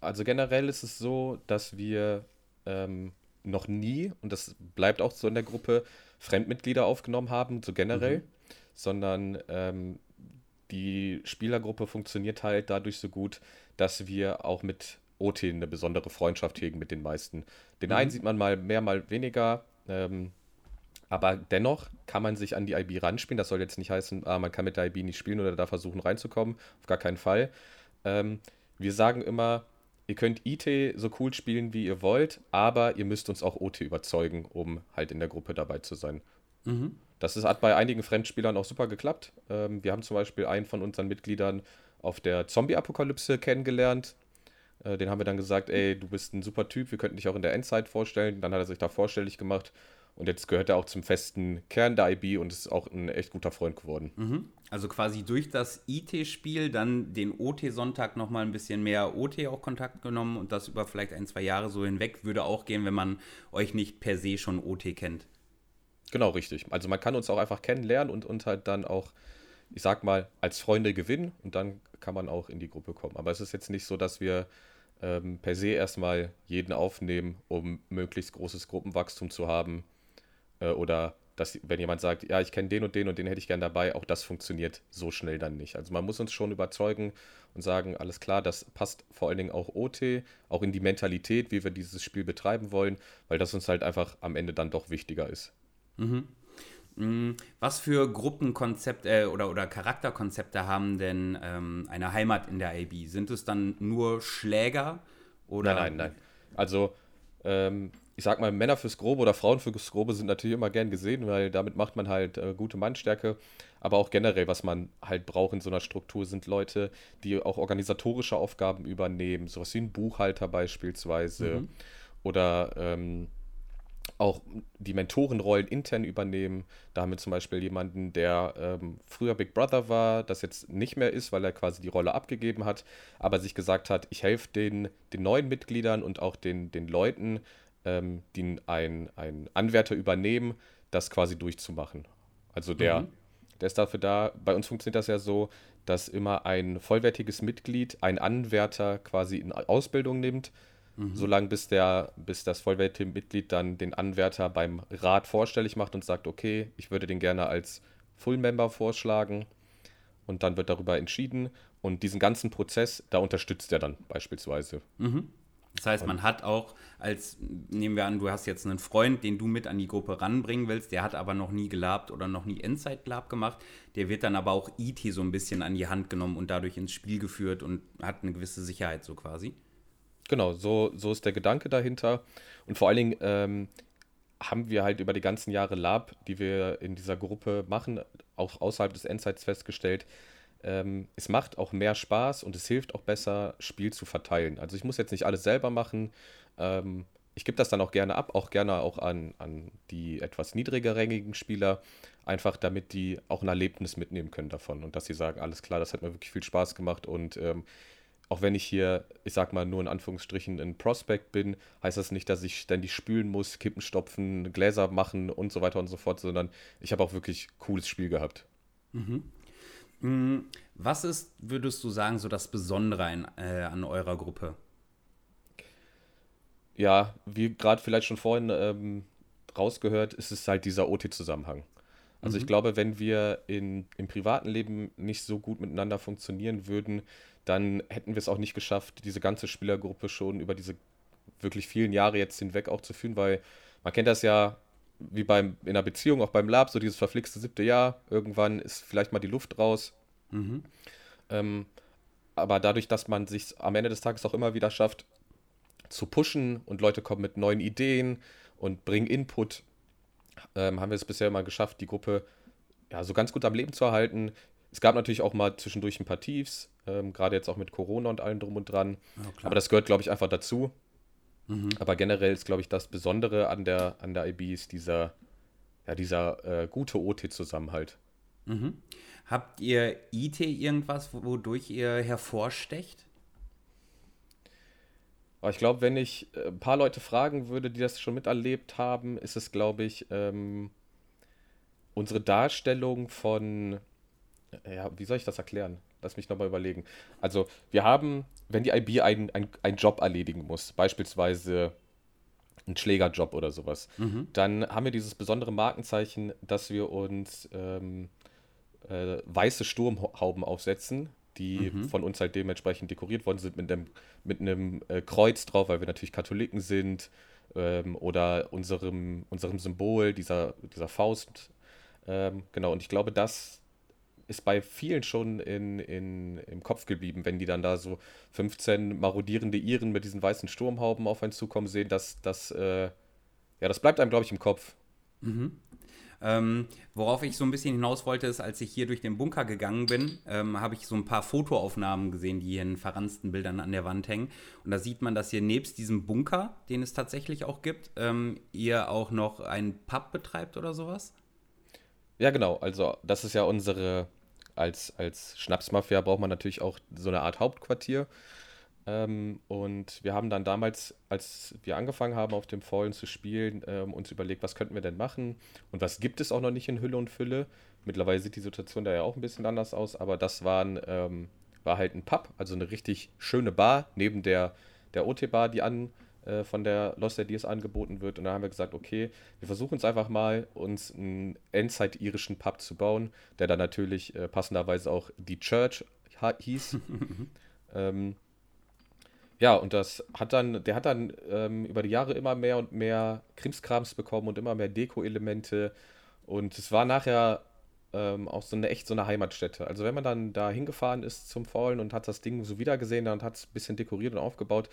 Also generell ist es so, dass wir ähm, noch nie, und das bleibt auch so in der Gruppe, Fremdmitglieder aufgenommen haben, so generell, mhm. sondern ähm, die Spielergruppe funktioniert halt dadurch so gut, dass wir auch mit OT eine besondere Freundschaft hegen mit den meisten. Den mhm. einen sieht man mal mehr, mal weniger. Ähm, aber dennoch kann man sich an die IB ranspielen. Das soll jetzt nicht heißen, ah, man kann mit der IB nicht spielen oder da versuchen reinzukommen. Auf gar keinen Fall. Ähm, wir sagen immer, ihr könnt IT so cool spielen, wie ihr wollt, aber ihr müsst uns auch OT überzeugen, um halt in der Gruppe dabei zu sein. Mhm. Das ist, hat bei einigen Fremdspielern auch super geklappt. Ähm, wir haben zum Beispiel einen von unseren Mitgliedern auf der Zombie-Apokalypse kennengelernt. Äh, den haben wir dann gesagt, ey, du bist ein super Typ, wir könnten dich auch in der Endzeit vorstellen. Dann hat er sich da vorstellig gemacht und jetzt gehört er auch zum festen Kern der IB und ist auch ein echt guter Freund geworden. Mhm. Also quasi durch das IT-Spiel dann den OT-Sonntag nochmal ein bisschen mehr OT auch Kontakt genommen und das über vielleicht ein, zwei Jahre so hinweg würde auch gehen, wenn man euch nicht per se schon OT kennt. Genau, richtig. Also man kann uns auch einfach kennenlernen und, und halt dann auch, ich sag mal, als Freunde gewinnen und dann kann man auch in die Gruppe kommen. Aber es ist jetzt nicht so, dass wir ähm, per se erstmal jeden aufnehmen, um möglichst großes Gruppenwachstum zu haben oder dass, wenn jemand sagt, ja, ich kenne den und den und den hätte ich gern dabei, auch das funktioniert so schnell dann nicht. Also man muss uns schon überzeugen und sagen, alles klar, das passt vor allen Dingen auch OT, auch in die Mentalität, wie wir dieses Spiel betreiben wollen, weil das uns halt einfach am Ende dann doch wichtiger ist. Mhm. mhm. Was für Gruppenkonzepte äh, oder, oder Charakterkonzepte haben denn ähm, eine Heimat in der IB? Sind es dann nur Schläger? Oder? Nein, nein, nein. Also ähm, ich sag mal, Männer fürs Grobe oder Frauen fürs Grobe sind natürlich immer gern gesehen, weil damit macht man halt äh, gute Mannstärke. Aber auch generell, was man halt braucht in so einer Struktur, sind Leute, die auch organisatorische Aufgaben übernehmen, sowas wie ein Buchhalter beispielsweise. Mhm. Oder ähm, auch die Mentorenrollen intern übernehmen. Da haben wir zum Beispiel jemanden, der ähm, früher Big Brother war, das jetzt nicht mehr ist, weil er quasi die Rolle abgegeben hat, aber sich gesagt hat, ich helfe den, den neuen Mitgliedern und auch den, den Leuten, ähm, die ein, ein Anwärter übernehmen, das quasi durchzumachen. Also der, mhm. der ist dafür da, bei uns funktioniert das ja so, dass immer ein vollwertiges Mitglied einen Anwärter quasi in Ausbildung nimmt, mhm. solange bis, der, bis das vollwertige Mitglied dann den Anwärter beim Rat vorstellig macht und sagt, okay, ich würde den gerne als Full-Member vorschlagen. Und dann wird darüber entschieden. Und diesen ganzen Prozess, da unterstützt er dann beispielsweise. Mhm. Das heißt, man hat auch als, nehmen wir an, du hast jetzt einen Freund, den du mit an die Gruppe ranbringen willst, der hat aber noch nie gelabt oder noch nie Endzeit-Lab gemacht, der wird dann aber auch IT so ein bisschen an die Hand genommen und dadurch ins Spiel geführt und hat eine gewisse Sicherheit so quasi. Genau, so, so ist der Gedanke dahinter. Und vor allen Dingen ähm, haben wir halt über die ganzen Jahre Lab, die wir in dieser Gruppe machen, auch außerhalb des Endzeits festgestellt, ähm, es macht auch mehr Spaß und es hilft auch besser, Spiel zu verteilen. Also ich muss jetzt nicht alles selber machen. Ähm, ich gebe das dann auch gerne ab, auch gerne auch an, an die etwas niedrigerrängigen Spieler, einfach damit die auch ein Erlebnis mitnehmen können davon und dass sie sagen, alles klar, das hat mir wirklich viel Spaß gemacht und ähm, auch wenn ich hier, ich sag mal, nur in Anführungsstrichen ein Prospect bin, heißt das nicht, dass ich ständig spülen muss, Kippen stopfen, Gläser machen und so weiter und so fort, sondern ich habe auch wirklich cooles Spiel gehabt. Mhm. Mm, was ist, würdest du sagen, so das Besondere an, äh, an eurer Gruppe? Ja, wie gerade vielleicht schon vorhin ähm, rausgehört, ist es halt dieser OT-Zusammenhang. Also mhm. ich glaube, wenn wir in, im privaten Leben nicht so gut miteinander funktionieren würden, dann hätten wir es auch nicht geschafft, diese ganze Spielergruppe schon über diese wirklich vielen Jahre jetzt hinweg auch zu führen, weil man kennt das ja wie beim, in einer Beziehung, auch beim Lab, so dieses verflixte siebte Jahr, irgendwann ist vielleicht mal die Luft raus. Mhm. Ähm, aber dadurch, dass man sich am Ende des Tages auch immer wieder schafft, zu pushen und Leute kommen mit neuen Ideen und bringen Input, ähm, haben wir es bisher immer geschafft, die Gruppe ja, so ganz gut am Leben zu erhalten. Es gab natürlich auch mal zwischendurch ein paar Tiefs, ähm, gerade jetzt auch mit Corona und allem drum und dran. Ja, Aber das gehört, glaube ich, einfach dazu. Mhm. Aber generell ist, glaube ich, das Besondere an der, an der IB ist dieser, ja, dieser äh, gute OT-Zusammenhalt. Mhm. Habt ihr IT irgendwas, wodurch ihr hervorstecht? ich glaube, wenn ich äh, ein paar Leute fragen würde, die das schon miterlebt haben, ist es, glaube ich, ähm, unsere Darstellung von, ja, wie soll ich das erklären? Lass mich nochmal überlegen. Also, wir haben, wenn die IB einen ein Job erledigen muss, beispielsweise einen Schlägerjob oder sowas, mhm. dann haben wir dieses besondere Markenzeichen, dass wir uns ähm, äh, weiße Sturmhauben aufsetzen, die mhm. von uns halt dementsprechend dekoriert worden sind mit einem, mit einem äh, Kreuz drauf, weil wir natürlich Katholiken sind, ähm, oder unserem, unserem Symbol, dieser, dieser Faust. Ähm, genau, und ich glaube, das ist bei vielen schon in, in, im Kopf geblieben, wenn die dann da so 15 marodierende Iren mit diesen weißen Sturmhauben auf einen zukommen sehen, dass das, äh, ja, das bleibt einem, glaube ich, im Kopf. Mhm. Ähm, worauf ich so ein bisschen hinaus wollte, ist, als ich hier durch den Bunker gegangen bin, ähm, habe ich so ein paar Fotoaufnahmen gesehen, die hier in verransten Bildern an der Wand hängen. Und da sieht man, dass hier nebst diesem Bunker, den es tatsächlich auch gibt, ähm, ihr auch noch einen Pub betreibt oder sowas. Ja, genau. Also, das ist ja unsere, als, als Schnapsmafia braucht man natürlich auch so eine Art Hauptquartier. Ähm, und wir haben dann damals, als wir angefangen haben, auf dem Fallen zu spielen, ähm, uns überlegt, was könnten wir denn machen und was gibt es auch noch nicht in Hülle und Fülle. Mittlerweile sieht die Situation da ja auch ein bisschen anders aus, aber das waren, ähm, war halt ein Pub, also eine richtig schöne Bar neben der, der OT-Bar, die an äh, von der Lost Ideas angeboten wird. Und da haben wir gesagt, okay, wir versuchen es einfach mal, uns einen Endzeit-irischen Pub zu bauen, der dann natürlich äh, passenderweise auch die Church hieß. <laughs> ähm, ja, und das hat dann, der hat dann ähm, über die Jahre immer mehr und mehr Krimskrams bekommen und immer mehr Deko-Elemente. Und es war nachher ähm, auch so eine echt so eine Heimatstätte. Also wenn man dann da hingefahren ist zum Fallen und hat das Ding so wiedergesehen und hat es ein bisschen dekoriert und aufgebaut,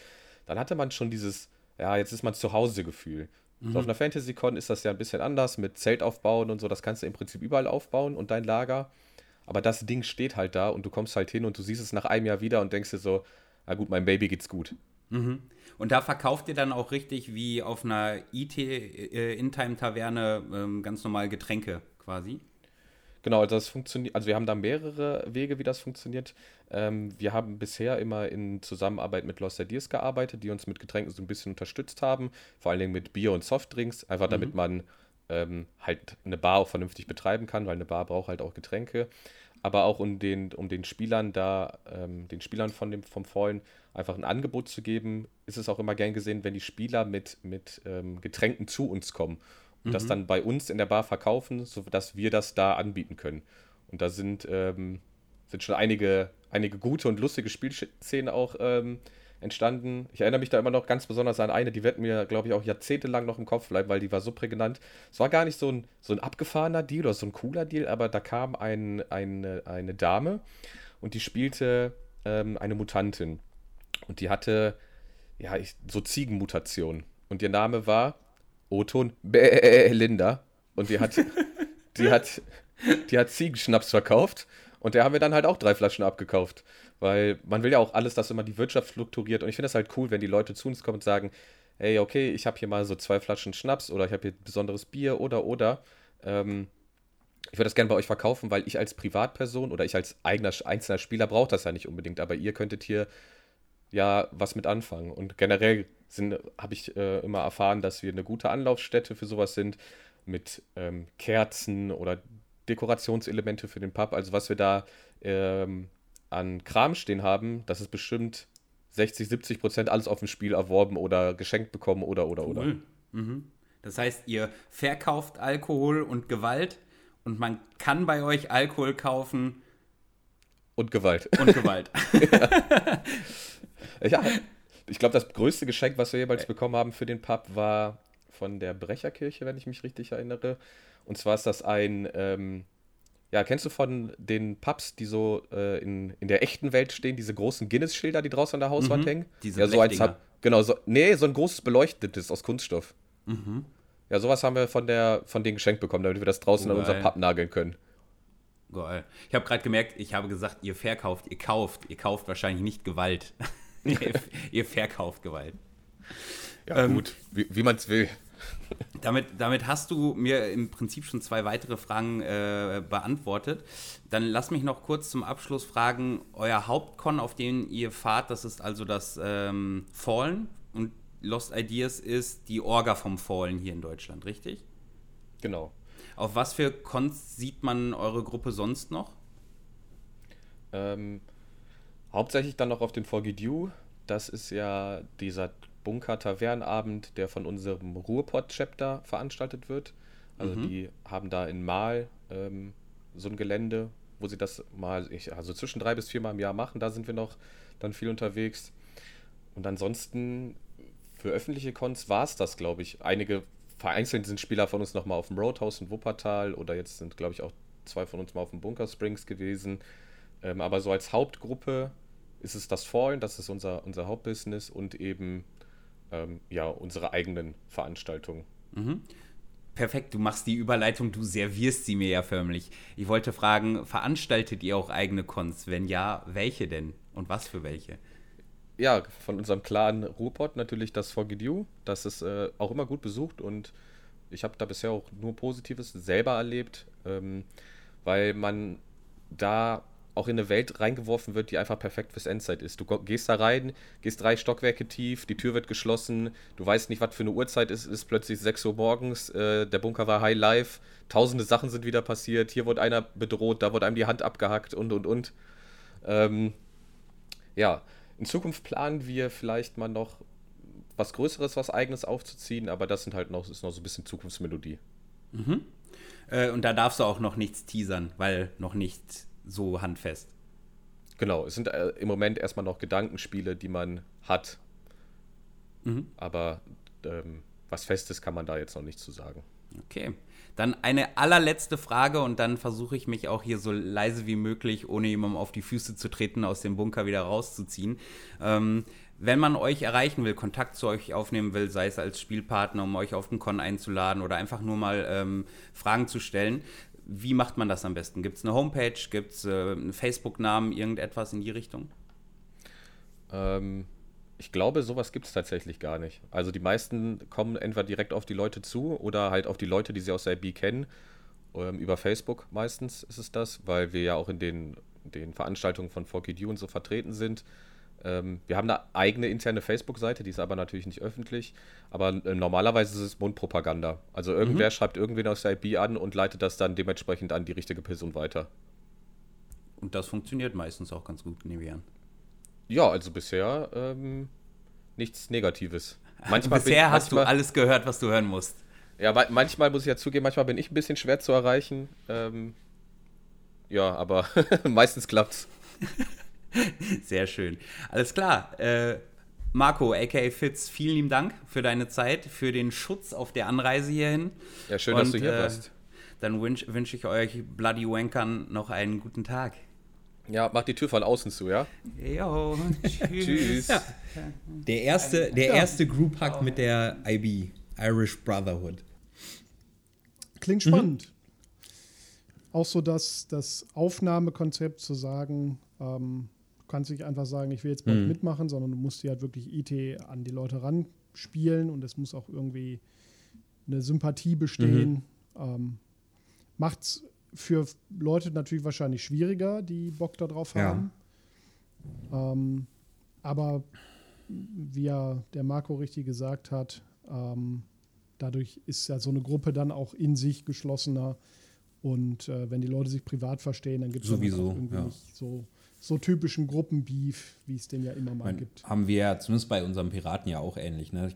dann hatte man schon dieses, ja, jetzt ist man zu Hause Gefühl. Mhm. So auf einer Fantasy-Con ist das ja ein bisschen anders mit Zelt aufbauen und so, das kannst du im Prinzip überall aufbauen und dein Lager. Aber das Ding steht halt da und du kommst halt hin und du siehst es nach einem Jahr wieder und denkst dir so, na gut, meinem Baby geht's gut. Mhm. Und da verkauft ihr dann auch richtig wie auf einer IT-In-Time-Taverne äh, ähm, ganz normal Getränke quasi? Genau, also das funktioniert, also wir haben da mehrere Wege, wie das funktioniert. Ähm, wir haben bisher immer in Zusammenarbeit mit Lost Ideas gearbeitet, die uns mit Getränken so ein bisschen unterstützt haben, vor allen Dingen mit Bier und Softdrinks, einfach mhm. damit man ähm, halt eine Bar auch vernünftig betreiben kann, weil eine Bar braucht halt auch Getränke aber auch um den, um den Spielern da, ähm, den Spielern von dem, vom Fallen einfach ein Angebot zu geben, ist es auch immer gern gesehen, wenn die Spieler mit, mit ähm, Getränken zu uns kommen mhm. das dann bei uns in der Bar verkaufen, sodass wir das da anbieten können. Und da sind, ähm, sind schon einige, einige gute und lustige Spielszenen auch ähm, entstanden. Ich erinnere mich da immer noch ganz besonders an eine, die wird mir, glaube ich, auch jahrzehntelang noch im Kopf bleiben, weil die war so prägnant. Es war gar nicht so ein, so ein abgefahrener Deal oder so ein cooler Deal, aber da kam ein, eine, eine Dame und die spielte ähm, eine Mutantin. Und die hatte, ja, ich, so Ziegenmutationen. Und ihr Name war Oton Belinda. Und die hat, <laughs> die hat, die hat Ziegenschnaps verkauft. Und der haben wir dann halt auch drei Flaschen abgekauft. Weil man will ja auch alles, dass immer die Wirtschaft strukturiert. Und ich finde das halt cool, wenn die Leute zu uns kommen und sagen, hey, okay, ich habe hier mal so zwei Flaschen Schnaps oder ich habe hier besonderes Bier oder oder. Ähm, ich würde das gerne bei euch verkaufen, weil ich als Privatperson oder ich als eigener einzelner Spieler brauche das ja nicht unbedingt. Aber ihr könntet hier ja was mit anfangen. Und generell habe ich äh, immer erfahren, dass wir eine gute Anlaufstätte für sowas sind, mit ähm, Kerzen oder Dekorationselemente für den Pub. Also was wir da ähm, an Kram stehen haben, das ist bestimmt 60, 70 Prozent alles auf dem Spiel erworben oder geschenkt bekommen oder oder oder. Cool. Mhm. Das heißt, ihr verkauft Alkohol und Gewalt und man kann bei euch Alkohol kaufen. Und Gewalt. Und Gewalt. <laughs> <laughs> ja. Ja. Ich glaube, das größte Geschenk, was wir jeweils bekommen haben für den Pub, war von der Brecherkirche, wenn ich mich richtig erinnere. Und zwar ist das ein, ähm, ja, kennst du von den Pubs, die so äh, in, in der echten Welt stehen, diese großen Guinness-Schilder, die draußen an der Hauswand mhm, hängen? Diese ja, so als Genau, so, nee, so ein großes beleuchtetes aus Kunststoff. Mhm. Ja, sowas haben wir von, der, von denen geschenkt bekommen, damit wir das draußen oh, an unser Pub nageln können. Geil. Ich habe gerade gemerkt, ich habe gesagt, ihr verkauft, ihr kauft. Ihr kauft wahrscheinlich nicht Gewalt. <laughs> <laughs> ihr, verkauft Gewalt. Ja, ähm, gut, wie, wie man es will. Damit, damit hast du mir im Prinzip schon zwei weitere Fragen äh, beantwortet. Dann lass mich noch kurz zum Abschluss fragen: Euer Hauptcon, auf den ihr fahrt, das ist also das ähm, Fallen und Lost Ideas ist die Orga vom Fallen hier in Deutschland, richtig? Genau. Auf was für Cons sieht man eure Gruppe sonst noch? Ähm, hauptsächlich dann noch auf den Forgidu. Das ist ja dieser Bunker-Tavernabend, der von unserem Ruhrpott-Chapter veranstaltet wird. Also mhm. die haben da in Mal ähm, so ein Gelände, wo sie das mal, ich, also zwischen drei bis viermal im Jahr machen. Da sind wir noch dann viel unterwegs. Und ansonsten für öffentliche Cons war es das, glaube ich. Einige vereinzelt sind Spieler von uns nochmal auf dem Roadhouse in Wuppertal oder jetzt sind, glaube ich, auch zwei von uns mal auf dem Bunker Springs gewesen. Ähm, aber so als Hauptgruppe ist es das Fallen, das ist unser, unser Hauptbusiness und eben ähm, ja, unsere eigenen Veranstaltungen. Mhm. Perfekt, du machst die Überleitung, du servierst sie mir ja förmlich. Ich wollte fragen, veranstaltet ihr auch eigene Cons? Wenn ja, welche denn? Und was für welche? Ja, von unserem Clan Ruhrpott natürlich das Forgidu. Das ist äh, auch immer gut besucht und ich habe da bisher auch nur Positives selber erlebt, ähm, weil man da auch in eine Welt reingeworfen wird, die einfach perfekt fürs Endzeit ist. Du gehst da rein, gehst drei Stockwerke tief, die Tür wird geschlossen, du weißt nicht, was für eine Uhrzeit ist, ist plötzlich 6 Uhr morgens, äh, der Bunker war high life, tausende Sachen sind wieder passiert, hier wurde einer bedroht, da wurde einem die Hand abgehackt und und und. Ähm, ja, in Zukunft planen wir vielleicht mal noch was Größeres, was Eigenes aufzuziehen, aber das sind halt noch, ist noch so ein bisschen Zukunftsmelodie. Mhm. Äh, und da darfst du auch noch nichts teasern, weil noch nichts so handfest. Genau, es sind äh, im Moment erstmal noch Gedankenspiele, die man hat. Mhm. Aber ähm, was Festes kann man da jetzt noch nicht zu sagen. Okay. Dann eine allerletzte Frage und dann versuche ich mich auch hier so leise wie möglich, ohne jemandem auf die Füße zu treten, aus dem Bunker wieder rauszuziehen. Ähm, wenn man euch erreichen will, Kontakt zu euch aufnehmen will, sei es als Spielpartner, um euch auf den Con einzuladen oder einfach nur mal ähm, Fragen zu stellen, wie macht man das am besten? Gibt es eine Homepage? Gibt es äh, einen Facebook-Namen, irgendetwas in die Richtung? Ähm, ich glaube, sowas gibt es tatsächlich gar nicht. Also die meisten kommen entweder direkt auf die Leute zu oder halt auf die Leute, die sie aus der IB kennen. Ähm, über Facebook meistens ist es das, weil wir ja auch in den, den Veranstaltungen von 4KD und so vertreten sind. Ähm, wir haben eine eigene interne Facebook-Seite, die ist aber natürlich nicht öffentlich. Aber äh, normalerweise ist es Mundpropaganda. Also irgendwer mhm. schreibt irgendwen aus der IP an und leitet das dann dementsprechend an die richtige Person weiter. Und das funktioniert meistens auch ganz gut, nehme ich an. Ja, also bisher ähm, nichts Negatives. <laughs> Manchmal bisher bin, hast manchmal, du alles gehört, was du hören musst. Ja, manchmal muss ich ja zugeben, manchmal bin ich ein bisschen schwer zu erreichen. Ähm, ja, aber <laughs> meistens klappt's. <laughs> <laughs> Sehr schön. Alles klar. Äh, Marco, aka Fitz, vielen lieben Dank für deine Zeit, für den Schutz auf der Anreise hierhin. Ja, schön, Und, dass du hier äh, warst. Dann wünsche wünsch ich euch Bloody Wankern noch einen guten Tag. Ja, mach die Tür von außen zu, ja? Jo, <laughs> tschüss. tschüss. Ja. Der erste, der erste Group Hug mit der IB, Irish Brotherhood. Klingt spannend. Mhm. Auch so das, das Aufnahmekonzept zu sagen, ähm, kannst nicht einfach sagen, ich will jetzt mal mhm. mitmachen, sondern du musst dir halt wirklich IT an die Leute ranspielen und es muss auch irgendwie eine Sympathie bestehen. Mhm. Ähm, Macht es für Leute natürlich wahrscheinlich schwieriger, die Bock darauf haben. Ähm, aber wie ja der Marco richtig gesagt hat, ähm, dadurch ist ja so eine Gruppe dann auch in sich geschlossener. Und äh, wenn die Leute sich privat verstehen, dann gibt es Sowieso, irgendwie ja. nicht so, so typischen Gruppenbeef, wie es den ja immer mal Mein, gibt. haben wir ja zumindest bei unserem Piraten ja auch ähnlich. Ne?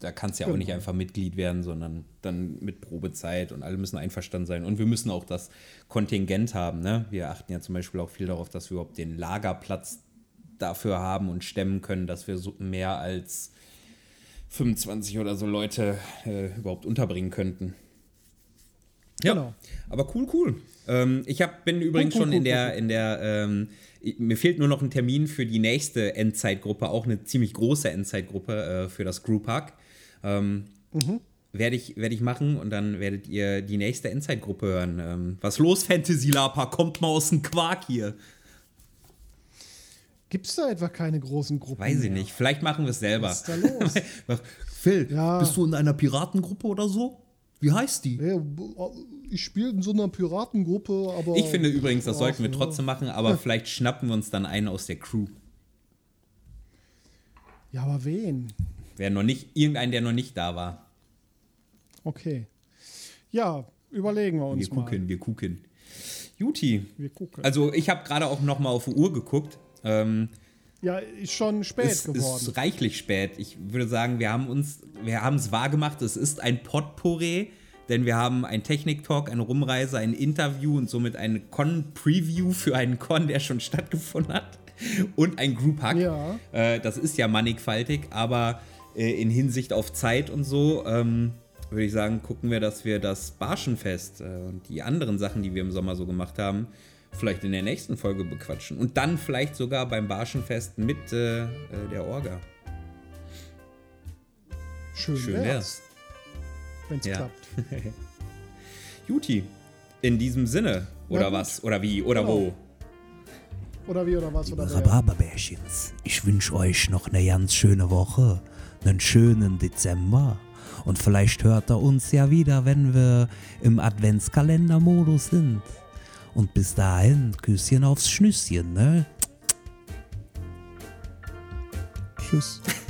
Da kannst du ja auch Genau. nicht einfach Mitglied werden, sondern dann mit Probezeit und alle müssen einverstanden sein. Und wir müssen auch das Kontingent haben. Ne? Wir achten ja zum Beispiel auch viel darauf, dass wir überhaupt den Lagerplatz dafür haben und stemmen können, dass wir so mehr als 25 oder so Leute äh, überhaupt unterbringen könnten. Ja, Genau. aber cool, cool. Ähm, ich hab, bin übrigens cool, schon cool, in der, cool. in der ähm, mir fehlt nur noch ein Termin für die nächste Endzeitgruppe, auch eine ziemlich große Endzeitgruppe äh, für das Crewpark. Ähm, Mhm. Werde ich, werd ich machen und dann werdet ihr die nächste Endzeitgruppe hören. Ähm, was los, Fantasy Lapa? Kommt mal aus dem Quark hier. Gibt es da etwa keine großen Gruppen? Weiß ich mehr? nicht. Vielleicht machen wir es selber. Was ist da los? <laughs> Phil, Ja. bist du in einer Piratengruppe oder so? Wie heißt die? Ja, ich spiele in so einer Piratengruppe, aber. Ich finde übrigens, das sollten wir trotzdem machen, aber <laughs> vielleicht schnappen wir uns dann einen aus der Crew. Ja, aber wen? Wer noch nicht, irgendeinen, der noch nicht da war. Okay. Ja, überlegen wir uns Wir mal. gucken, wir gucken. Juti. Wir gucken. Also ich habe gerade auch noch mal auf die Uhr geguckt. Ähm, ja, ist schon spät es geworden. ist reichlich spät. Ich würde sagen, wir haben uns, wir haben es wahrgemacht. Es ist ein Potpourri, denn wir haben einen Technik-Talk, eine Rumreise, ein Interview und somit eine Con-Preview für einen Con, der schon stattgefunden hat. Und ein Group-Hack. Ja. Äh, das ist ja mannigfaltig, aber äh, in Hinsicht auf Zeit und so ähm, würde ich sagen, gucken wir, dass wir das Barschenfest äh, und die anderen Sachen, die wir im Sommer so gemacht haben, vielleicht in der nächsten Folge bequatschen. Und dann vielleicht sogar beim Barschenfest mit äh, äh, der Orga. Schön, Schön wär's, wär's. wenn es Ja. klappt. <laughs> Juti, in diesem Sinne. Oder was? Oder wie? Oder Genau. wo? Oder wie oder was oder. Rhabarberbärchens, ich wünsche euch noch eine ganz schöne Woche, einen schönen Dezember. Und vielleicht hört er uns ja wieder, wenn wir im Adventskalendermodus sind. Und bis dahin, Küsschen aufs Schnüsschen, ne? Tschüss. <laughs>